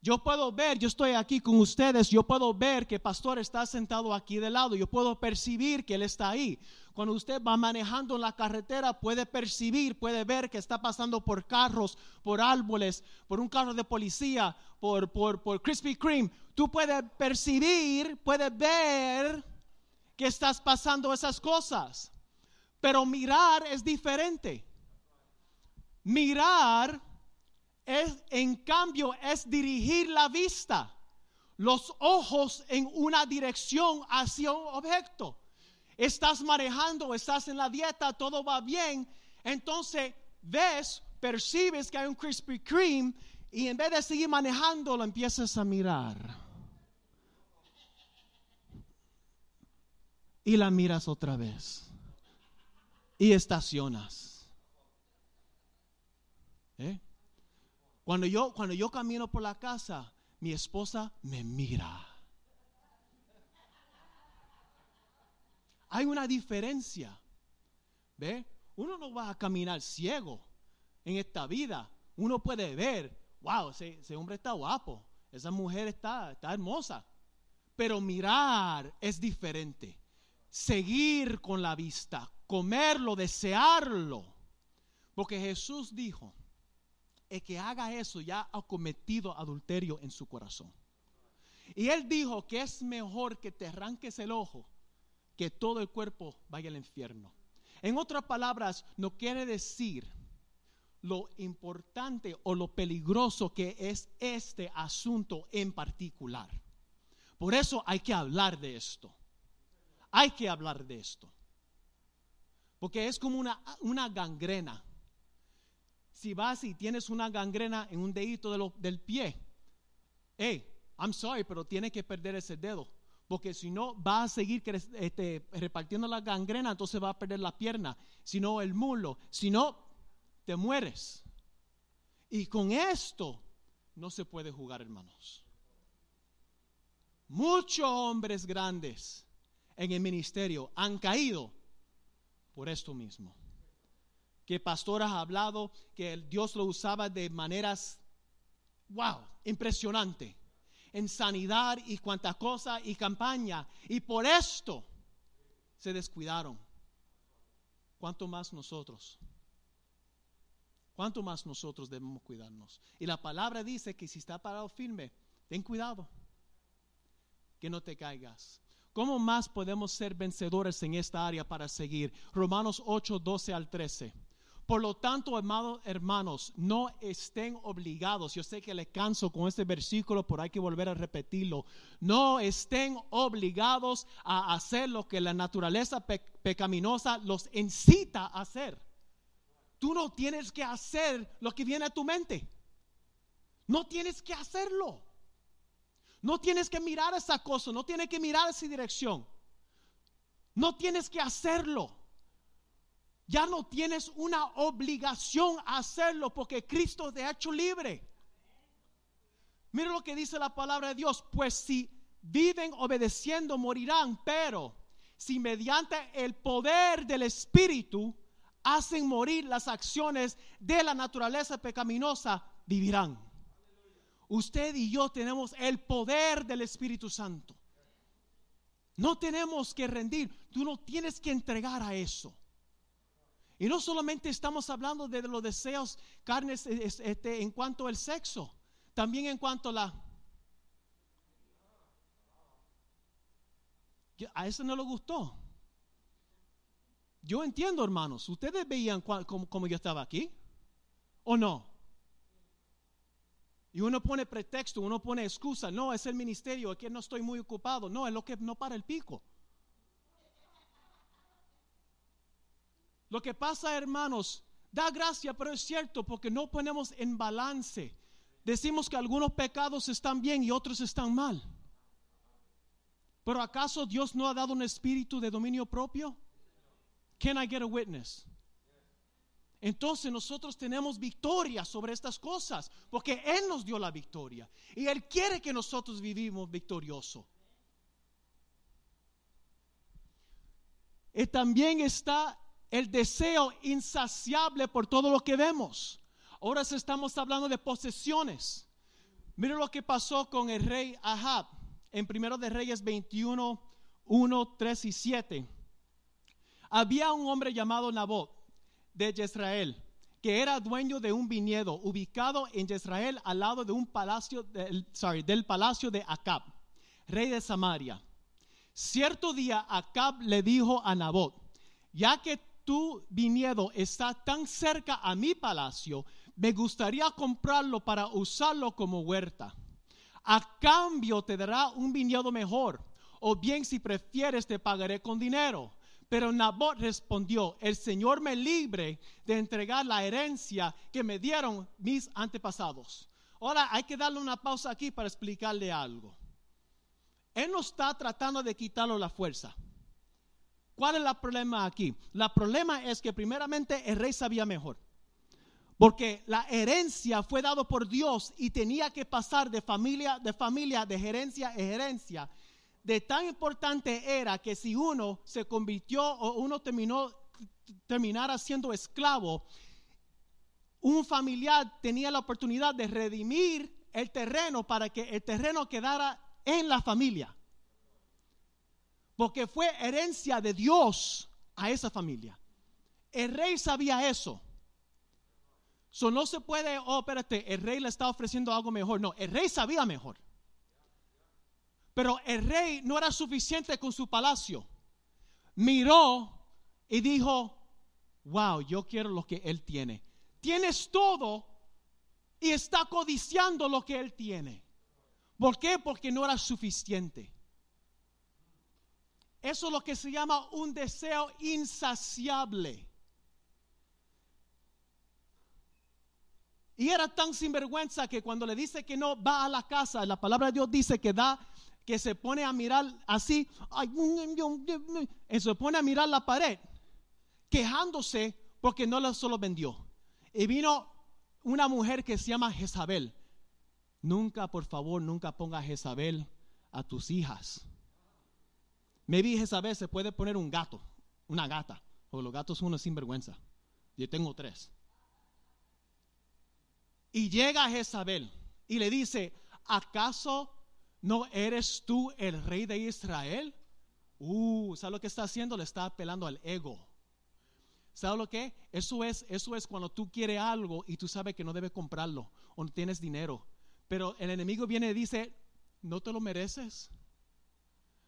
Yo puedo ver, yo estoy aquí con ustedes, yo puedo ver que pastor está sentado aquí de lado, yo puedo percibir que él está ahí. Cuando usted va manejando en la carretera, puede percibir, puede ver que está pasando por carros, por árboles, por un carro de policía, por, por, por Krispy Kreme. Tú puedes percibir, puedes ver que estás pasando esas cosas. Pero mirar es diferente. Mirar es, en cambio, es dirigir la vista, los ojos en una dirección hacia un objeto. Estás manejando, estás en la dieta, todo va bien, entonces ves, percibes que hay un Krispy Kreme y en vez de seguir manejando, lo empiezas a mirar. Y la miras otra vez. Y estacionas. ¿Eh? Cuando yo, cuando yo camino por la casa, mi esposa me mira. Hay una diferencia. ¿Ve? Uno no va a caminar ciego en esta vida. Uno puede ver, wow, ese, hombre está guapo, esa mujer está, está hermosa. Pero mirar es diferente. Seguir con la vista, comerlo, desearlo. Porque Jesús dijo, el que haga eso ya ha cometido adulterio en su corazón. Y él dijo que es mejor que te arranques el ojo que todo el cuerpo vaya al infierno. En otras palabras, no quiere decir lo importante o lo peligroso que es este asunto en particular. Por eso hay que hablar de esto. Hay que hablar de esto. Porque es como una, una gangrena si vas y tienes una gangrena en un dedito del pie, hey, I'm sorry, pero tienes que perder ese dedo. Porque si no, va a seguir este, repartiendo la gangrena, entonces va a perder la pierna, si no el muslo, si no, te mueres. Y con esto no se puede jugar, hermanos. Muchos hombres grandes en el ministerio han caído por esto mismo que pastor ha hablado que Dios lo usaba de maneras, wow, impresionante, en sanidad y cuanta cosa y campaña. Y por esto se descuidaron. ¿Cuánto más nosotros? ¿Cuánto más nosotros debemos cuidarnos? Y la palabra dice que si está parado firme, ten cuidado, que no te caigas. ¿Cómo más podemos ser vencedores en esta área para seguir? Romanos 8, 12 al 13. Por lo tanto, amados hermanos, no estén obligados. Yo sé que le canso con este versículo, pero hay que volver a repetirlo. No estén obligados a hacer lo que la naturaleza pecaminosa los incita a hacer. Tú no tienes que hacer lo que viene a tu mente. No tienes que hacerlo. No tienes que mirar esa cosa, no tienes que mirar esa dirección. No tienes que hacerlo. Ya no tienes una obligación a hacerlo porque Cristo te ha hecho libre. Mira lo que dice la palabra de Dios, pues si viven obedeciendo morirán, pero si mediante el poder del Espíritu hacen morir las acciones de la naturaleza pecaminosa, vivirán. Usted y yo tenemos el poder del Espíritu Santo. No tenemos que rendir, tú no tienes que entregar a eso. Y no solamente estamos hablando de los deseos carnes este, en cuanto al sexo, también en cuanto a la... A eso no le gustó. Yo entiendo, hermanos, ustedes veían como, yo estaba aquí, ¿o no? Y uno pone pretexto, uno pone excusa, no, es el ministerio, es que no estoy muy ocupado, no, es lo que no para el pico. Lo que pasa, hermanos, da gracia, pero es cierto porque no ponemos en balance. Decimos que algunos pecados están bien y otros están mal. Pero ¿acaso Dios no ha dado un espíritu de dominio propio? Can I get a witness? Entonces nosotros tenemos victoria sobre estas cosas, porque Él nos dio la victoria y Él quiere que nosotros vivimos victorioso. Y también está el deseo insaciable por todo lo que vemos. Ahora estamos hablando de posesiones. Mira lo que pasó con el rey Ahab en Primero de Reyes 21, 1, 3 y 7. Había un hombre llamado Nabot de Jezreel que era dueño de un viñedo ubicado en Jezreel al lado de un palacio, del, sorry, del palacio de Acab, rey de Samaria. Cierto día Acab le dijo a Nabot, ya que tu viñedo está tan cerca a mi palacio, Me gustaría comprarlo para usarlo como huerta. A cambio te dará un viñedo mejor, o bien si prefieres te pagaré con dinero. Pero Nabot respondió, el Señor me libre de entregar la herencia que me dieron mis antepasados. Ahora hay que darle una pausa aquí para explicarle algo. Él no está tratando de quitarlo la fuerza. ¿Cuál es el problema aquí? El problema es que primeramente el rey sabía mejor. Porque la herencia fue dado por Dios y tenía que pasar de familia, de familia, de gerencia a gerencia. De tan importante era que si uno se convirtió o uno terminó terminara siendo esclavo, un familiar tenía la oportunidad de redimir el terreno para que el terreno quedara en la familia. Porque fue herencia de Dios a esa familia. El rey sabía eso. So, no se puede, oh, espérate, el rey le está ofreciendo algo mejor. No, el rey sabía mejor. Pero el rey no era suficiente con su palacio. Miró y dijo, wow, yo quiero lo que él tiene. Tienes todo y está codiciando lo que él tiene. ¿Por qué? Porque no era suficiente. Eso es lo que se llama un deseo insaciable. Y era tan sinvergüenza que cuando le dice que no va a la casa, la palabra de Dios dice que da, que se pone a mirar así, y se pone a mirar la pared, quejándose porque no la solo vendió. Y vino una mujer que se llama Jezabel. Nunca, por favor, nunca ponga Jezabel a tus hijas. Maybe Jezabel se puede poner un gato, una gata, porque los gatos son una sinvergüenza. Yo tengo tres. Y llega Jezabel y le dice, ¿acaso no eres tú el rey de Israel? Uh, ¿sabes lo que está haciendo? Le está apelando al ego. ¿Sabes lo que? Eso es, eso es cuando tú quieres algo y tú sabes que no debes comprarlo o no tienes dinero. Pero el enemigo viene y dice, no te lo mereces.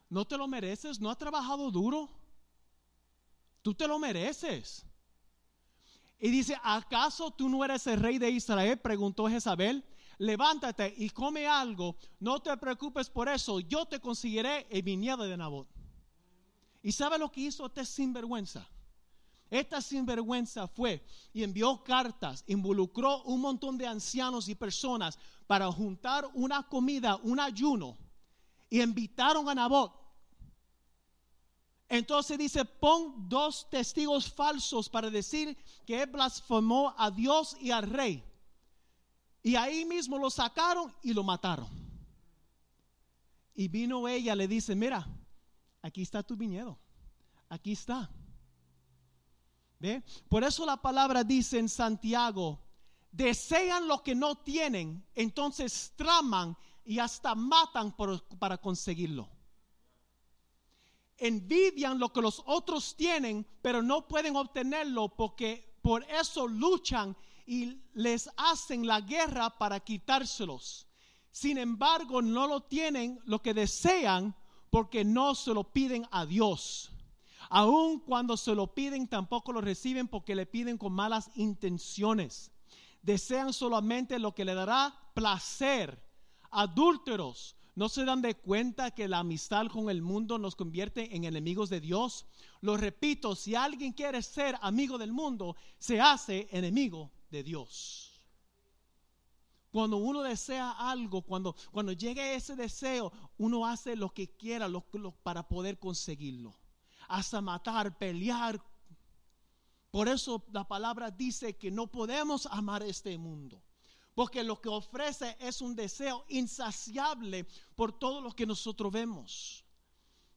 No te lo mereces, no has trabajado duro. Tú te lo mereces. Y dice, ¿acaso tú no eres el rey de Israel? Preguntó Jezabel. Levántate y come algo. No te preocupes por eso. Yo te conseguiré el viñedo de Nabot. ¿Y sabe lo que hizo este sinvergüenza? Esta sinvergüenza fue y envió cartas, involucró un montón de ancianos y personas para juntar una comida, un ayuno, y invitaron a Nabot entonces dice, pon dos testigos falsos para decir que él blasfemó a Dios y al rey. Y ahí mismo lo sacaron y lo mataron. Y vino ella, le dice, mira, aquí está tu viñedo. Aquí está. ¿Ve? Por eso la palabra dice en Santiago, desean lo que no tienen, entonces traman y hasta matan para conseguirlo envidian lo que los otros tienen, pero no pueden obtenerlo porque por eso luchan y les hacen la guerra para quitárselos. Sin embargo, no lo tienen lo que desean porque no se lo piden a Dios. Aun cuando se lo piden, tampoco lo reciben porque le piden con malas intenciones. Desean solamente lo que le dará placer. Adúlteros, ¿No se dan de cuenta que la amistad con el mundo nos convierte en enemigos de Dios? Lo repito, si alguien quiere ser amigo del mundo, se hace enemigo de Dios. Cuando uno desea algo, cuando, cuando llegue ese deseo, uno hace lo que quiera para poder conseguirlo. Hasta matar, pelear. Por eso la palabra dice que no podemos amar este mundo porque lo que ofrece es un deseo insaciable por todo lo que nosotros vemos.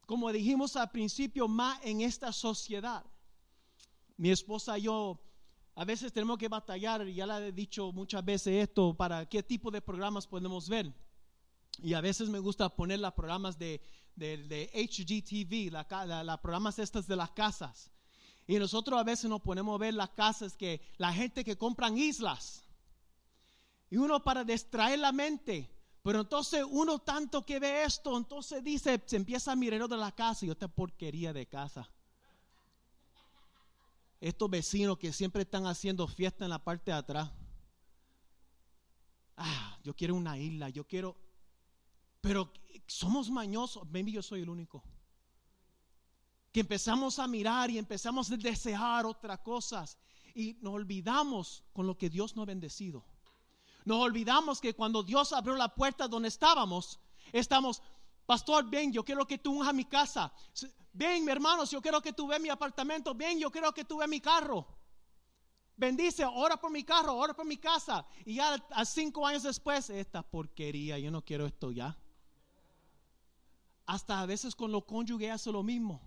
Como dijimos al principio, más en esta sociedad. Mi esposa y yo a veces tenemos que batallar, ya le he dicho muchas veces esto, para qué tipo de programas podemos ver. Y a veces me gusta poner los programas de, de, HGTV, la, programas estas de las casas. Y nosotros a veces nos ponemos a ver las casas que la gente que compran islas y uno para distraer la mente. Pero entonces uno tanto que ve esto, entonces dice, se empieza a mirar de la casa y esta porquería de casa. Estos vecinos que siempre están haciendo fiesta en la parte de atrás. ah, yo quiero una isla, yo quiero, pero somos mañosos, maybe yo soy el único. Que empezamos a mirar y empezamos a desear otras cosas y nos olvidamos con lo que Dios nos ha bendecido. Nos olvidamos que cuando Dios abrió la puerta donde estábamos, estamos, pastor, ven, yo quiero que tú unjas mi casa. Ven, mi hermanos, yo quiero que tú veas mi apartamento. Ven, yo quiero que tú veas mi carro. Bendice, ora por mi carro, ora por mi casa. Y ya a cinco años después, esta porquería, yo no quiero esto ya. Hasta a veces con lo cónyuge hace lo mismo.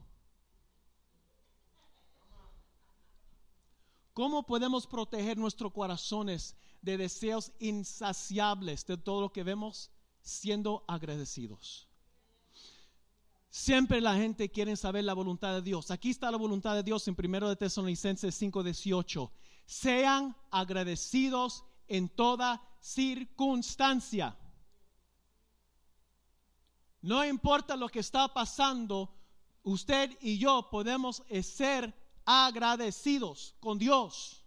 ¿Cómo podemos proteger nuestros corazones de deseos insaciables de todo lo que vemos siendo agradecidos? Siempre la gente quiere saber la voluntad de Dios. Aquí está la voluntad de Dios en 1 de Tesalonicenses 5:18. Sean agradecidos en toda circunstancia. No importa lo que está pasando, usted y yo podemos ser agradecidos con Dios.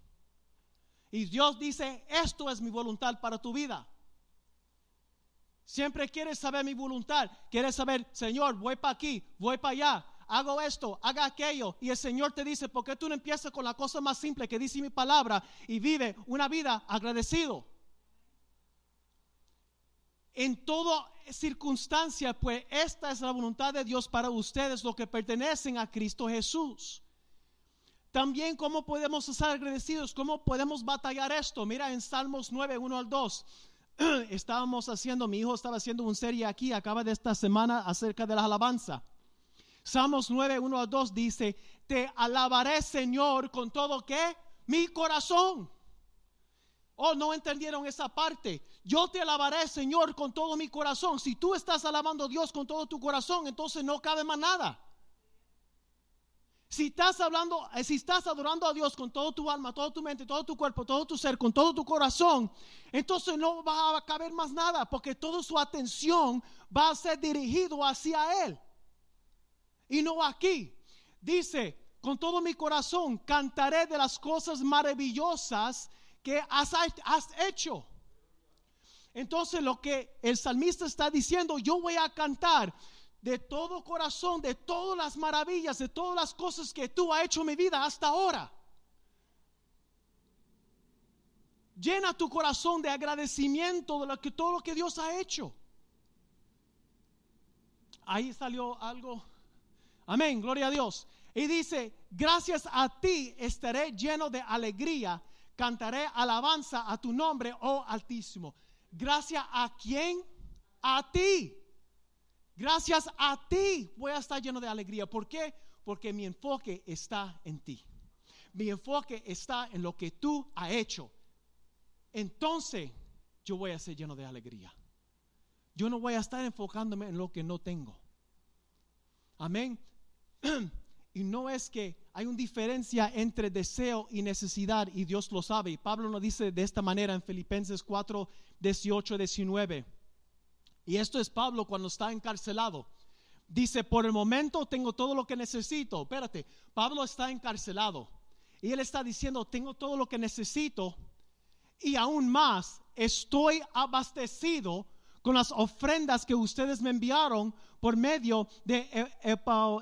Y Dios dice, esto es mi voluntad para tu vida. Siempre quieres saber mi voluntad. Quieres saber, Señor, voy para aquí, voy para allá, hago esto, haga aquello. Y el Señor te dice, ¿por qué tú no empiezas con la cosa más simple que dice mi palabra y vive una vida agradecido? En toda circunstancia, pues esta es la voluntad de Dios para ustedes, lo que pertenecen a Cristo Jesús. También cómo podemos estar agradecidos, cómo podemos batallar esto. Mira en Salmos 9, 1 al 2. (clears throat) Estábamos haciendo, mi hijo estaba haciendo una serie aquí, acaba de esta semana acerca de la alabanza. Salmos 9, 1 al 2 dice, te alabaré Señor con todo que mi corazón. Oh, no entendieron esa parte. Yo te alabaré, Señor, con todo mi corazón. Si tú estás alabando a Dios con todo tu corazón, entonces no cabe más nada. Si estás hablando, eh, si estás adorando a Dios con todo tu alma, todo tu mente, todo tu cuerpo, todo tu ser, con todo tu corazón, entonces no va a caber más nada porque toda su atención va a ser dirigido hacia Él y no aquí. Dice, con todo mi corazón cantaré de las cosas maravillosas que has hecho. Entonces lo que el salmista está diciendo, yo voy a cantar de todo corazón, de todas las maravillas, de todas las cosas que tú has hecho en mi vida hasta ahora. Llena tu corazón de agradecimiento de lo que, todo lo que Dios ha hecho. Ahí salió algo. Amén, gloria a Dios. Y dice, gracias a ti estaré lleno de alegría, cantaré alabanza a tu nombre, oh Altísimo. Gracias a quién? A ti. Gracias a ti voy a estar lleno de alegría. ¿Por qué? Porque mi enfoque está en ti. Mi enfoque está en lo que tú has hecho. Entonces yo voy a ser lleno de alegría. Yo no voy a estar enfocándome en lo que no tengo. Amén. (clears throat) Y no es que hay una diferencia entre deseo y necesidad y Dios lo sabe. Y Pablo nos dice de esta manera en Filipenses 4, 18, 19. Y esto es Pablo cuando está encarcelado. Dice, por el momento tengo todo lo que necesito. Espérate, Pablo está encarcelado. Y él está diciendo, tengo todo lo que necesito. Y aún más, estoy abastecido con las ofrendas que ustedes me enviaron por medio de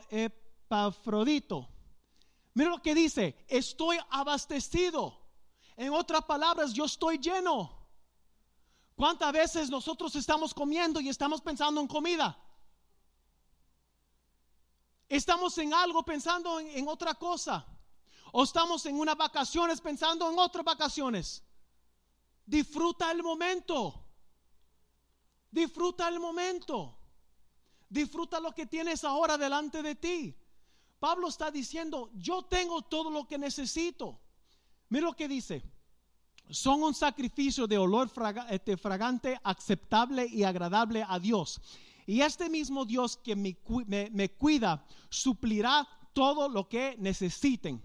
Epafrodito. Mira lo que dice, estoy abastecido. En otras palabras, yo estoy lleno. ¿Cuántas veces nosotros estamos comiendo y estamos pensando en comida? Estamos en algo pensando en, otra cosa. O estamos en unas vacaciones pensando en otras vacaciones. Disfruta el momento. Disfruta el momento. Disfruta lo que tienes ahora delante de ti. Pablo está diciendo, yo tengo todo lo que necesito. Mira lo que dice son un sacrificio de olor este, fragante, aceptable y agradable a Dios. Y este mismo Dios que me, cuida suplirá todo lo que necesiten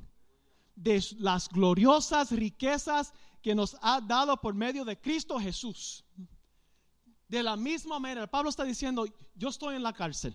de las gloriosas riquezas que nos ha dado por medio de Cristo Jesús. De la misma manera, Pablo está diciendo, yo estoy en la cárcel.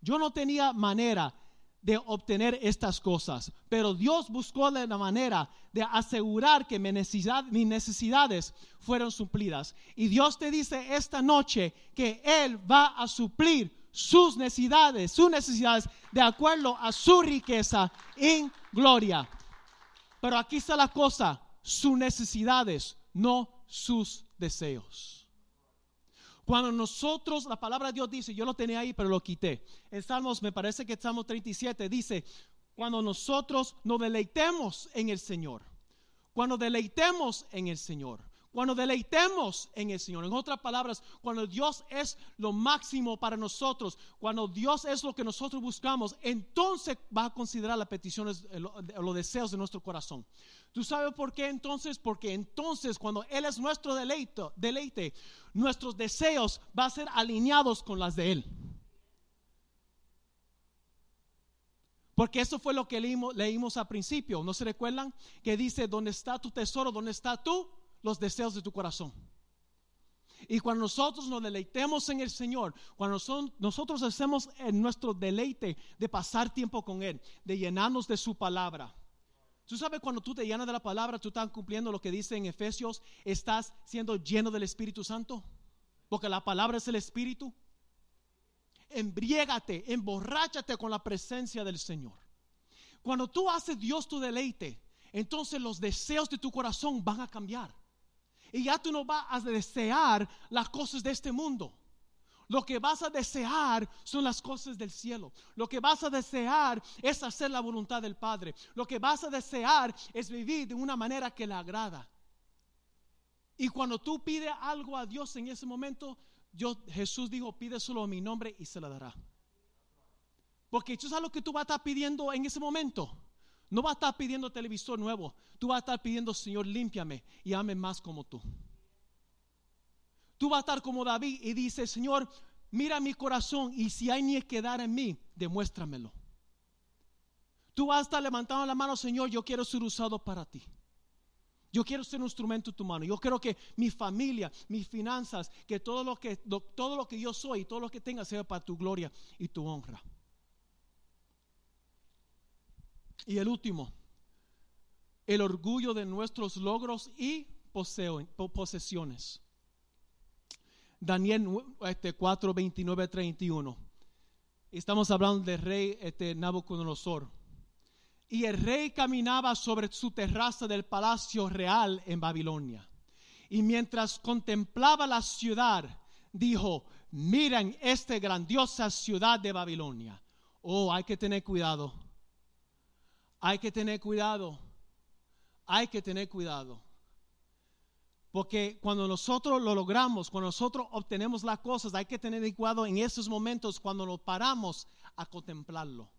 Yo no tenía manera de obtener estas cosas, pero Dios buscó la manera de asegurar que mis, necesidades fueron suplidas. Y Dios te dice esta noche que Él va a suplir sus necesidades, sus necesidades de acuerdo a su riqueza en gloria. Pero aquí está la cosa, sus necesidades, no sus deseos. Cuando nosotros, la palabra de Dios dice, yo lo tenía ahí, pero lo quité. En Salmos, me parece que Salmo 37 dice, cuando nosotros nos deleitemos en el Señor, cuando deleitemos en el Señor, cuando deleitemos en el Señor. En otras palabras, cuando Dios es lo máximo para nosotros, cuando Dios es lo que nosotros buscamos, entonces va a considerar las peticiones, eh, los deseos de nuestro corazón. ¿Tú sabes por qué entonces? Porque entonces cuando Él es nuestro deleite, deleite nuestros deseos van a ser alineados con las de Él. Porque eso fue lo que leímos, leímos al principio. ¿No se recuerdan? Que dice, ¿dónde está tu tesoro? ¿Dónde está tú? Los deseos de tu corazón. Y cuando nosotros nos deleitemos en el Señor, cuando nosotros hacemos en nuestro deleite de pasar tiempo con Él, de llenarnos de su palabra, Tú sabes cuando tú te llenas de la palabra, tú estás cumpliendo lo que dice en Efesios, estás siendo lleno del Espíritu Santo. Porque la palabra es el Espíritu. Embriégate, emborráchate con la presencia del Señor. Cuando tú haces Dios tu deleite, entonces los deseos de tu corazón van a cambiar. Y ya tú no vas a desear las cosas de este mundo. Lo que vas a desear son las cosas del cielo. Lo que vas a desear es hacer la voluntad del Padre. Lo que vas a desear es vivir de una manera que le agrada. Y cuando tú pides algo a Dios en ese momento, Jesús dijo, pide solo a mi nombre y se la dará. Porque tú sabes lo que tú vas a estar pidiendo en ese momento. No vas a estar pidiendo televisor nuevo. Tú vas a estar pidiendo, Señor, límpiame y ame más como tú. Tú vas a estar como David y dice, Señor, mira mi corazón y si hay ni quedar en mí, demuéstramelo. Tú vas a estar levantando la mano, Señor, yo quiero ser usado para ti. Yo quiero ser un instrumento en tu mano. Yo quiero que mi familia, mis finanzas, que todo lo que, todo lo que yo soy, todo lo que tenga sea para tu gloria y tu honra. Y el último, el orgullo de nuestros logros y posesiones. Daniel este, 4, 29, 31. Estamos hablando del rey este, Nabucodonosor. Y el rey caminaba sobre su terraza del palacio real en Babilonia. Y mientras contemplaba la ciudad, dijo, miren esta grandiosa ciudad de Babilonia. Oh, hay que tener cuidado. Hay que tener cuidado. Hay que tener cuidado. Porque cuando nosotros lo logramos, cuando nosotros obtenemos las cosas, hay que tener cuidado en esos momentos cuando nos paramos a contemplarlo,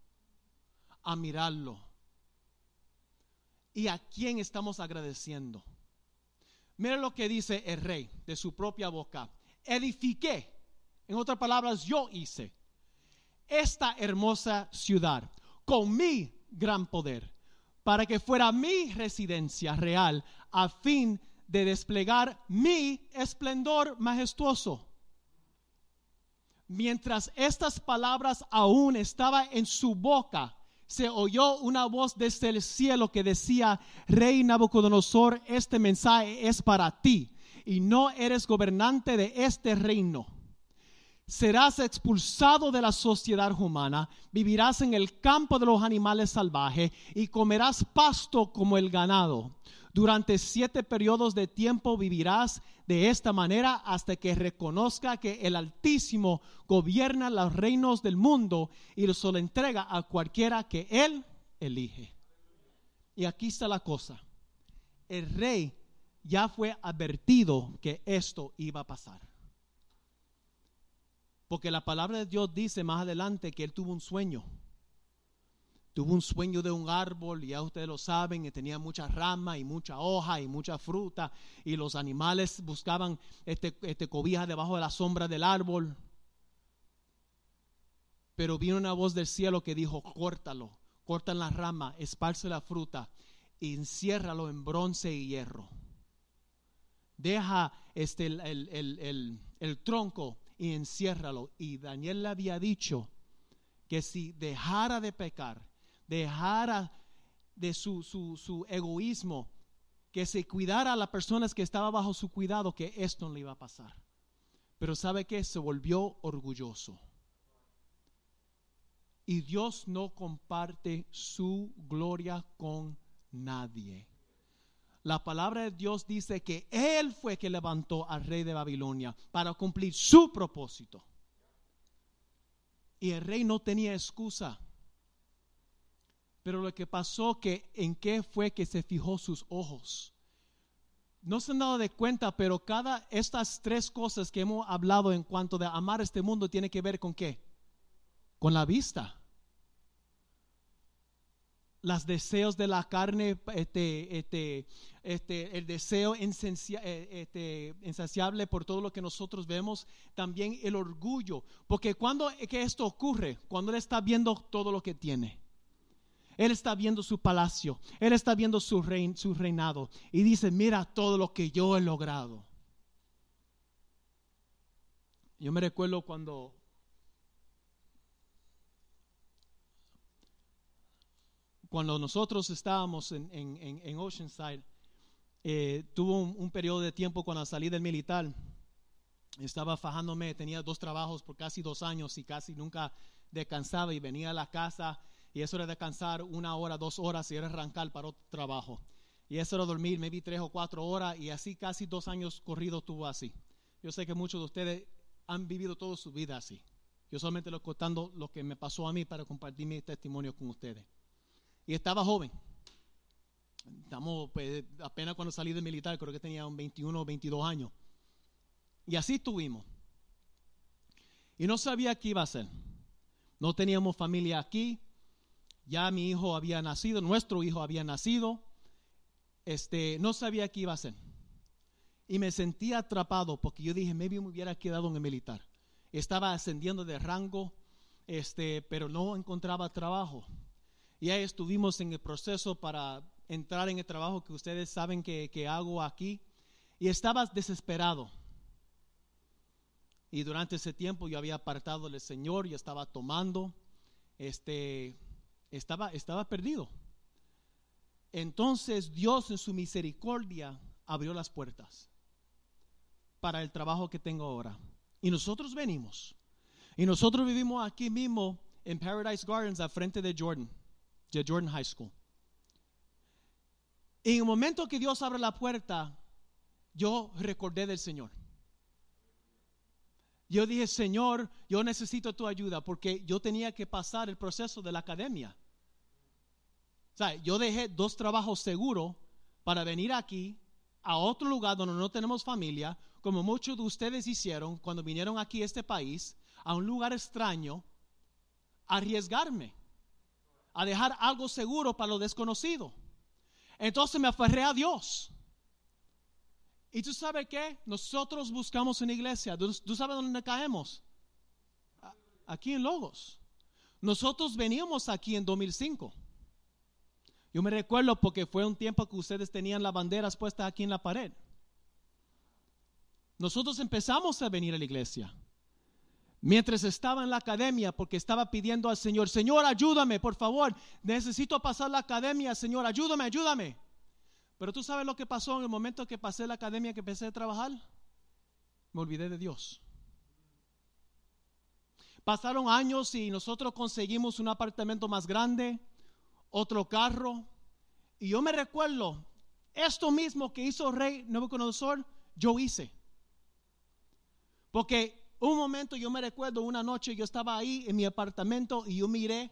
a mirarlo. ¿Y a quién estamos agradeciendo? Mira lo que dice el rey de su propia boca. Edifiqué, en otras palabras, yo hice esta hermosa ciudad con mi gran poder para que fuera mi residencia real a fin de desplegar mi esplendor majestuoso. Mientras estas palabras aún estaban en su boca, se oyó una voz desde el cielo que decía, Rey Nabucodonosor, este mensaje es para ti y no eres gobernante de este reino. Serás expulsado de la sociedad humana, vivirás en el campo de los animales salvajes y comerás pasto como el ganado durante siete periodos de tiempo vivirás de esta manera hasta que reconozca que el Altísimo gobierna los reinos del mundo y los lo entrega a cualquiera que Él elige. Y aquí está la cosa. El rey ya fue advertido que esto iba a pasar. Porque la palabra de Dios dice más adelante que él tuvo un sueño tuvo un sueño de un árbol, y ya ustedes lo saben, que tenía muchas ramas y mucha hoja y mucha fruta, y los animales buscaban este, este cobija debajo de la sombra del árbol. Pero vino una voz del cielo que dijo, córtalo, corta la rama, esparce la fruta, y enciérralo en bronce y hierro. Deja este, el, el, el, el tronco y enciérralo. Y Daniel le había dicho, que si dejara de pecar, dejara de su, su, su egoísmo, que se cuidara a las personas que estaban bajo su cuidado, que esto no le iba a pasar. Pero sabe que se volvió orgulloso. Y Dios no comparte su gloria con nadie. La palabra de Dios dice que Él fue que levantó al rey de Babilonia para cumplir su propósito. Y el rey no tenía excusa. Pero lo que pasó que en qué fue que se fijó sus ojos. No se han dado de cuenta, pero cada estas tres cosas que hemos hablado en cuanto de amar este mundo tiene que ver con qué? Con la vista los deseos de la carne, este, este, este, el deseo eh, este, insaciable por todo lo que nosotros vemos, también el orgullo, porque cuando que esto ocurre, cuando él está viendo todo lo que tiene, él está viendo su palacio, él está viendo su, rein, su reinado y dice, mira todo lo que yo he logrado. Yo me recuerdo cuando cuando nosotros estábamos en, en, Oceanside, eh, tuvo un, periodo de tiempo cuando salí del militar. Estaba fajándome, tenía dos trabajos por casi dos años y casi nunca descansaba y venía a la casa y eso era descansar una hora, dos horas y era arrancar para otro trabajo. Y eso era dormir, maybe tres o cuatro horas y así casi dos años corridos tuvo así. Yo sé que muchos de ustedes han vivido toda su vida así. Yo solamente lo contando lo que me pasó a mí para compartir mi testimonio con ustedes y estaba joven. Estamos pues, apenas cuando salí del militar, creo que tenía un 21 o 22 años. Y así estuvimos. Y no sabía qué iba a hacer. No teníamos familia aquí. Ya mi hijo había nacido, nuestro hijo había nacido. Este, no sabía qué iba a hacer. Y me sentía atrapado porque yo dije, maybe me hubiera quedado en el militar. Estaba ascendiendo de rango, este, pero no encontraba trabajo. Y ahí estuvimos en el proceso para entrar en el trabajo que ustedes saben que, hago aquí. Y estaba desesperado. Y durante ese tiempo yo había apartado del Señor y estaba tomando. Este, estaba, estaba perdido. Entonces Dios en su misericordia abrió las puertas para el trabajo que tengo ahora. Y nosotros venimos. Y nosotros vivimos aquí mismo en Paradise Gardens, al frente de Jordan de Jordan High School. En el momento que Dios abre la puerta, yo recordé del Señor. Yo dije, Señor, yo necesito tu ayuda porque yo tenía que pasar el proceso de la academia. O sea, yo dejé dos trabajos seguros para venir aquí, a otro lugar donde no tenemos familia, como muchos de ustedes hicieron cuando vinieron aquí a este país, a un lugar extraño, arriesgarme a dejar algo seguro para lo desconocido. Entonces me aferré a Dios. Y tú sabes qué? Nosotros buscamos una iglesia. ¿Tú sabes dónde caemos? Aquí en Logos. Nosotros veníamos aquí en 2005. Yo me recuerdo porque fue un tiempo que ustedes tenían las banderas puestas aquí en la pared. Nosotros empezamos a venir a la iglesia. Mientras estaba en la academia, porque estaba pidiendo al Señor, Señor, ayúdame, por favor, necesito pasar la academia, Señor, ayúdame, ayúdame. Pero tú sabes lo que pasó en el momento que pasé la academia, que empecé a trabajar. Me olvidé de Dios. Pasaron años y nosotros conseguimos un apartamento más grande, otro carro. Y yo me recuerdo, esto mismo que hizo Rey Nabucodonosor, yo hice. Porque un momento yo me recuerdo, una noche yo estaba ahí en mi apartamento y yo miré,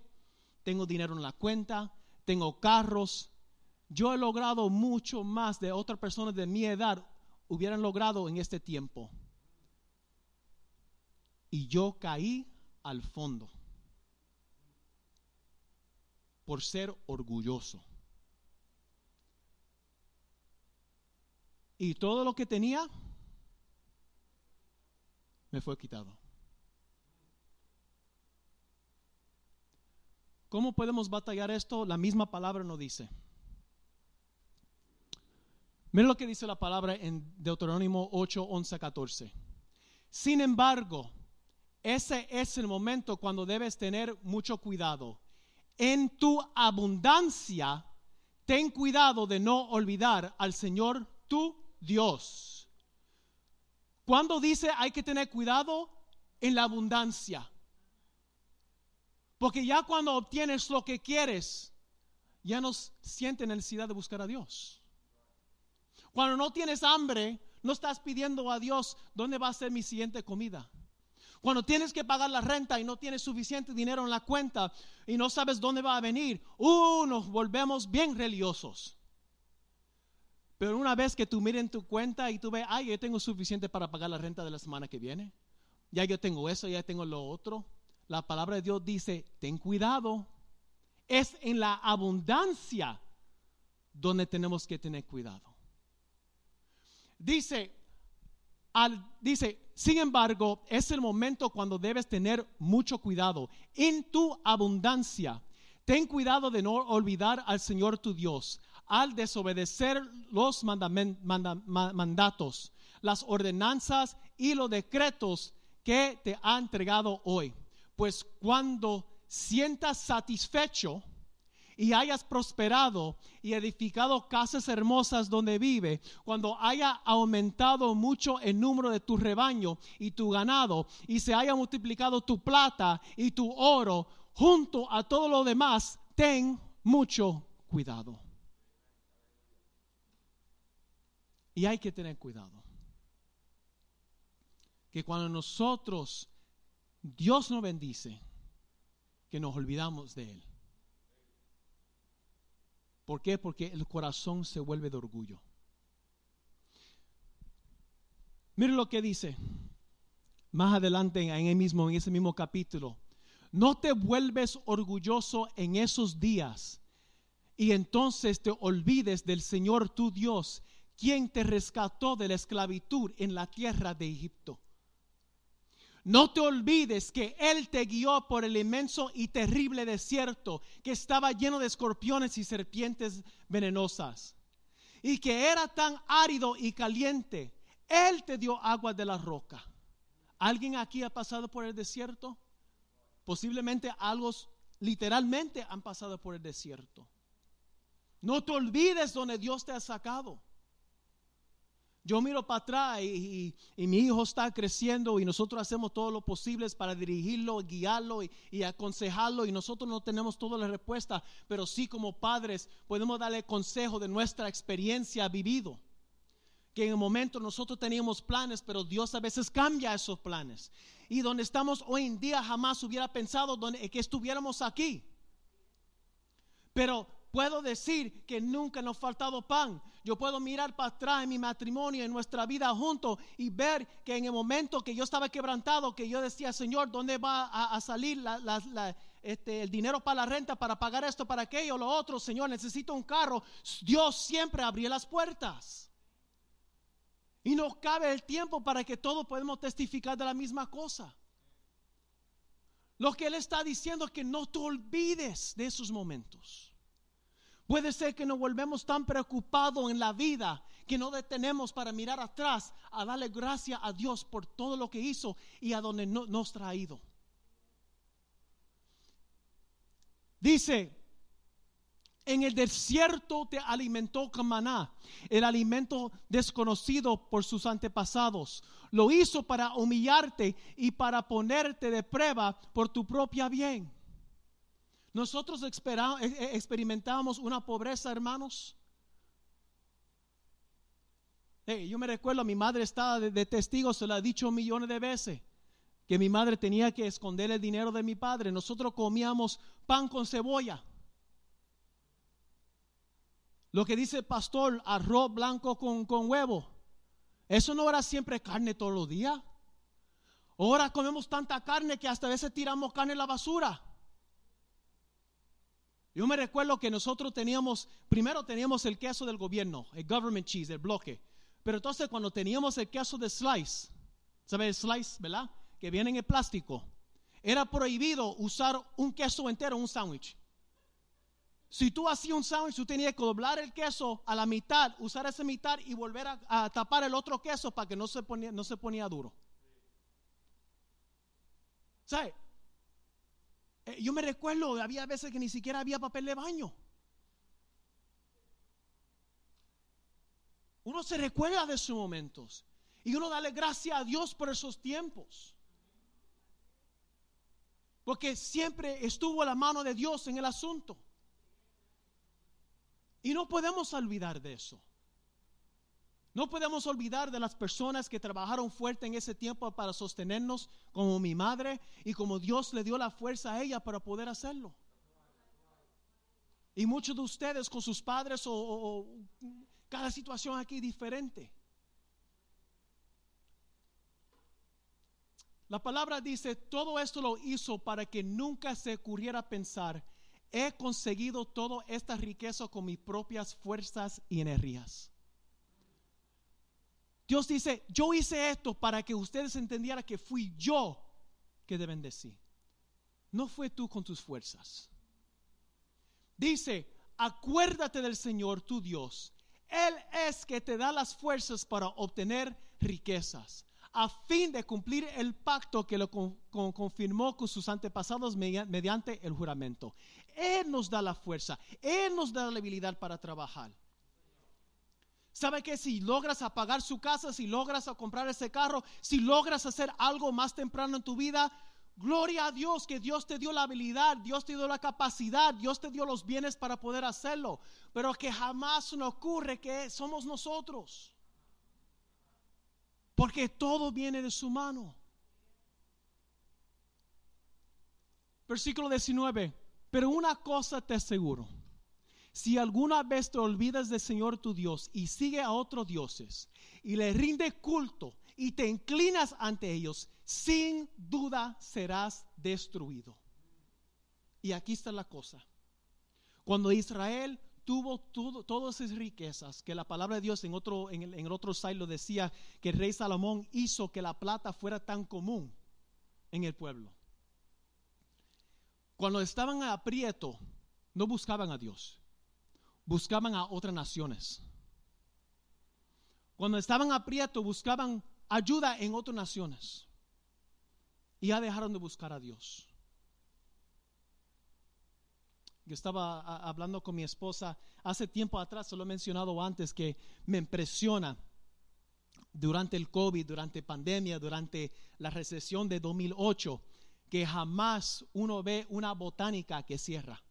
tengo dinero en la cuenta, tengo carros, yo he logrado mucho más de otras personas de mi edad hubieran logrado en este tiempo. Y yo caí al fondo por ser orgulloso. Y todo lo que tenía me fue quitado. ¿Cómo podemos batallar esto? La misma palabra nos dice. Miren lo que dice la palabra en Deuterónimo 8, 11, 14. Sin embargo, ese es el momento cuando debes tener mucho cuidado. En tu abundancia, ten cuidado de no olvidar al Señor tu Dios. Cuando dice hay que tener cuidado en la abundancia. Porque ya cuando obtienes lo que quieres, ya no sientes necesidad de buscar a Dios. Cuando no tienes hambre, no estás pidiendo a Dios dónde va a ser mi siguiente comida. Cuando tienes que pagar la renta y no tienes suficiente dinero en la cuenta y no sabes dónde va a venir, uh, nos volvemos bien religiosos. Pero una vez que tú mires en tu cuenta y tú ves, ay, yo tengo suficiente para pagar la renta de la semana que viene, ya yo tengo eso, ya tengo lo otro. La palabra de Dios dice, ten cuidado. Es en la abundancia donde tenemos que tener cuidado. Dice, dice, sin embargo, es el momento cuando debes tener mucho cuidado. En tu abundancia, ten cuidado de no olvidar al Señor tu Dios al desobedecer los mandatos, las ordenanzas y los decretos que te ha entregado hoy. Pues cuando sientas satisfecho, y hayas prosperado y edificado casas hermosas donde vive, cuando haya aumentado mucho el número de tu rebaño y tu ganado, y se haya multiplicado tu plata y tu oro, junto a todo lo demás, ten mucho cuidado. Y hay que tener cuidado. Que cuando nosotros, Dios nos bendice, que nos olvidamos de Él. ¿Por qué? Porque el corazón se vuelve de orgullo. Mire lo que dice más adelante en, el mismo, en ese mismo capítulo. No te vuelves orgulloso en esos días y entonces te olvides del Señor tu Dios, quien te rescató de la esclavitud en la tierra de Egipto. No te olvides que Él te guió por el inmenso y terrible desierto que estaba lleno de escorpiones y serpientes venenosas. Y que era tan árido y caliente. Él te dio agua de la roca. ¿Alguien aquí ha pasado por el desierto? Posiblemente algo literalmente han pasado por el desierto. No te olvides donde Dios te ha sacado. Yo miro para atrás y, mi hijo está creciendo y nosotros hacemos todo lo posible para dirigirlo, guiarlo y, aconsejarlo y nosotros no tenemos toda la respuesta, pero sí como padres podemos darle consejo de nuestra experiencia vivido. Que en el momento nosotros teníamos planes, pero Dios a veces cambia esos planes. Y donde estamos hoy en día jamás hubiera pensado que estuviéramos aquí. Pero puedo decir que nunca nos ha faltado pan. Yo puedo mirar para atrás en mi matrimonio, en nuestra vida juntos y ver que en el momento que yo estaba quebrantado, que yo decía, Señor, ¿dónde va a, salir este, el dinero para la renta, para pagar esto, para aquello, lo otro? Señor, necesito un carro. Dios siempre abrió las puertas. Y no cabe el tiempo para que todos podamos testificar de la misma cosa. Lo que Él está diciendo es que no te olvides de esos momentos. Puede ser que nos volvemos tan preocupados en la vida que no detenemos para mirar atrás a darle gracias a Dios por todo lo que hizo y a donde nos ha traído. Dice, en el desierto te alimentó con maná, el alimento desconocido por sus antepasados. Lo hizo para humillarte y para ponerte de prueba por tu propia bien. Nosotros e, e, experimentábamos una pobreza, hermanos. yo me recuerdo, mi madre estaba de, testigo, se lo ha dicho millones de veces, que mi madre tenía que esconder el dinero de mi padre. Nosotros comíamos pan con cebolla. Lo que dice el pastor, arroz blanco con, con huevo. Eso no era siempre carne todos los días. Ahora comemos tanta carne que hasta a veces tiramos carne en la basura. Yo me recuerdo que nosotros teníamos, primero teníamos el queso del gobierno, el government cheese, el bloque. Pero entonces cuando teníamos el queso de slice, ¿sabes el slice, verdad? Que viene en plástico. Era prohibido usar un queso entero en un sándwich. Si tú hacías un sándwich, tú tenías que doblar el queso a la mitad, usar esa mitad y volver a, tapar el otro queso para que no se, ponía, no se ponía duro. ¿Sabe? Eh, yo me recuerdo, había veces que ni siquiera había papel de baño. Uno se recuerda de esos momentos y uno dale gracias a Dios por esos tiempos. Porque siempre estuvo la mano de Dios en el asunto. Y no podemos olvidar de eso. No podemos olvidar de las personas que trabajaron fuerte en ese tiempo para sostenernos, como mi madre, y como Dios le dio la fuerza a ella para poder hacerlo. Y muchos de ustedes con sus padres o, cada situación aquí diferente. La palabra dice, todo esto lo hizo para que nunca se ocurriera pensar, he conseguido toda esta riqueza con mis propias fuerzas y energías. Dios dice, yo hice esto para que ustedes entendieran que fui yo que deben decir. No fue tú con tus fuerzas. Dice, acuérdate del Señor tu Dios. Él es que te da las fuerzas para obtener riquezas a fin de cumplir el pacto que lo confirmó con sus antepasados mediante el juramento. Él nos da la fuerza, Él nos da la habilidad para trabajar. ¿Sabe que si logras apagar su casa, si logras comprar ese carro, si logras hacer algo más temprano en tu vida, gloria a Dios que Dios te dio la habilidad, Dios te dio la capacidad, Dios te dio los bienes para poder hacerlo, pero que jamás nos ocurre que somos nosotros. Porque todo viene de su mano. Versículo 19. Pero una cosa te aseguro. Si alguna vez te olvidas del Señor tu Dios y sigue a otros dioses y le rinde culto y te inclinas ante ellos, sin duda serás destruido. Y aquí está la cosa. Cuando Israel tuvo todas esas riquezas, que la palabra de Dios en otro, en el, otro lo decía que el rey Salomón hizo que la plata fuera tan común en el pueblo. Cuando estaban a aprieto, no buscaban a Dios, buscaban a otras naciones. Cuando estaban a aprieto, buscaban ayuda en otras naciones. Y ya dejaron de buscar a Dios. Yo estaba hablando con mi esposa hace tiempo atrás, se lo he mencionado antes, que me impresiona durante el COVID, durante pandemia, durante la recesión de 2008, que jamás uno ve una botánica que cierra.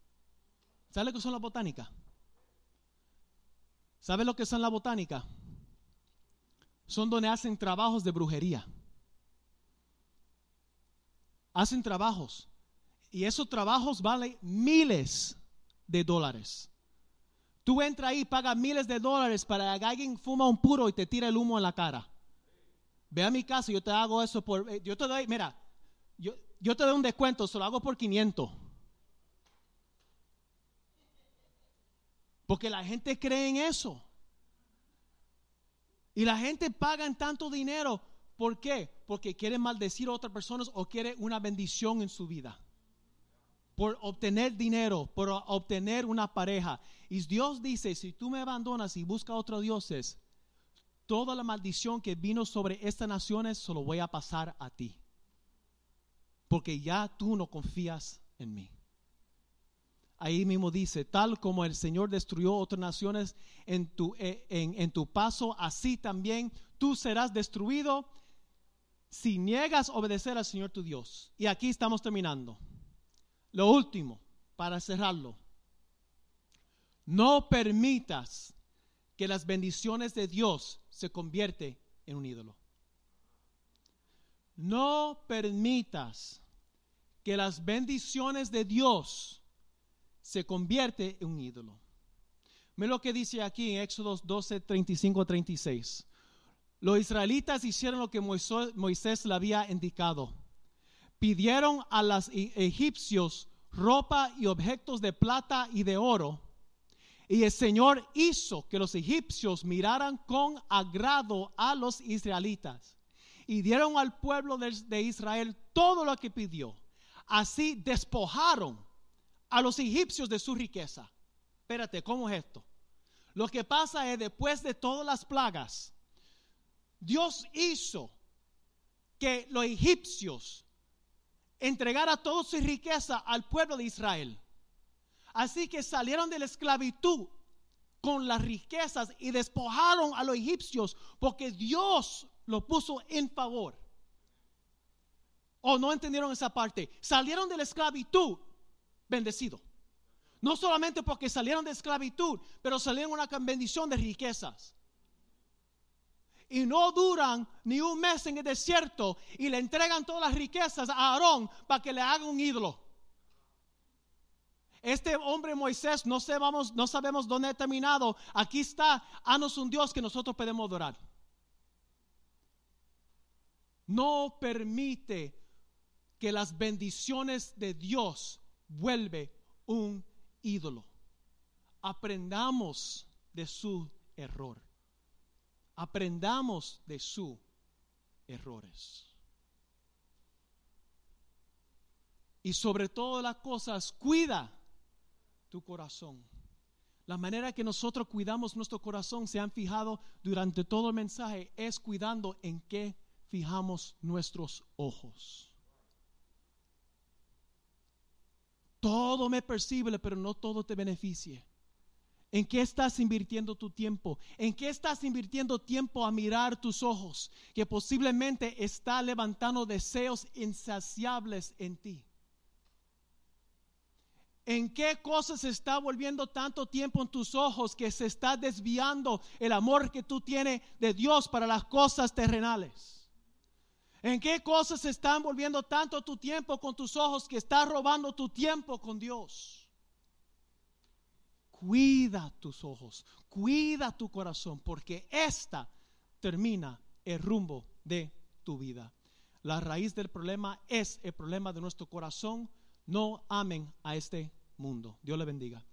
¿Sabe que son las botánicas? ¿Sabe lo que son las botánicas? Son donde hacen trabajos de brujería. Hacen trabajos y esos trabajos valen miles de dólares. Tú entras ahí, pagas miles de dólares para que alguien fuma un puro y te tira el humo en la cara. Ve a mi casa, yo te hago eso por, eh, yo te doy, mira, yo, yo te doy un descuento, se lo hago por 500. Porque la gente cree en eso. Y la gente paga tanto dinero. ¿Por qué? Porque quiere maldecir a otras personas o quiere una bendición en su vida por obtener dinero, por obtener una pareja. Y Dios dice, si tú me abandonas y buscas otros dioses, toda la maldición que vino sobre estas naciones se lo voy a pasar a ti. Porque ya tú no confías en mí. Ahí mismo dice, tal como el Señor destruyó otras naciones en tu, eh, en tu paso, así también tú serás destruido si niegas obedecer al Señor tu Dios. Y aquí estamos terminando. Lo último, para cerrarlo, no permitas que las bendiciones de Dios se convierten en un ídolo. No permitas que las bendiciones de Dios se convierten en un ídolo. Mira lo que dice aquí en Éxodo 12, 35 36. Los israelitas hicieron lo que Moisés le había indicado pidieron a los e-, egipcios ropa y objetos de plata y de oro. Y el Señor hizo que los egipcios miraran con agrado a los israelitas y dieron al pueblo de, Israel todo lo que pidió. Así despojaron a los egipcios de su riqueza. Espérate, ¿cómo es esto? Lo que pasa es después de todas las plagas, Dios hizo que los egipcios entregara toda su riqueza al pueblo de Israel. Así que salieron de la esclavitud con las riquezas y despojaron a los egipcios porque Dios lo puso en favor. ¿O no entendieron esa parte? Salieron de la esclavitud bendecido. No solamente porque salieron de esclavitud, pero salieron una bendición de riquezas. Y no duran ni un mes en el desierto y le entregan todas las riquezas a Aarón para que le haga un ídolo. Este hombre Moisés, no sabemos, no sabemos dónde ha terminado. Aquí está, hanos un Dios que nosotros podemos adorar. No permite que las bendiciones de Dios vuelve un ídolo. Aprendamos de su error. Aprendamos de sus errores. Y sobre todas las cosas, cuida tu corazón. La manera que nosotros cuidamos nuestro corazón, se han fijado durante todo el mensaje, es cuidando en qué fijamos nuestros ojos. Todo me percibe, pero no todo te beneficie. ¿En qué estás invirtiendo tu tiempo? ¿En qué estás invirtiendo tiempo a mirar tus ojos que posiblemente está levantando deseos insaciables en ti? ¿En qué cosas está volviendo tanto tiempo en tus ojos que se está desviando el amor que tú tienes de Dios para las cosas terrenales? ¿En qué cosas están volviendo tanto tu tiempo con tus ojos que está robando tu tiempo con Dios? Cuida tus ojos, cuida tu corazón, porque esta termina el rumbo de tu vida. La raíz del problema es el problema de nuestro corazón. No amen a este mundo. Dios le bendiga.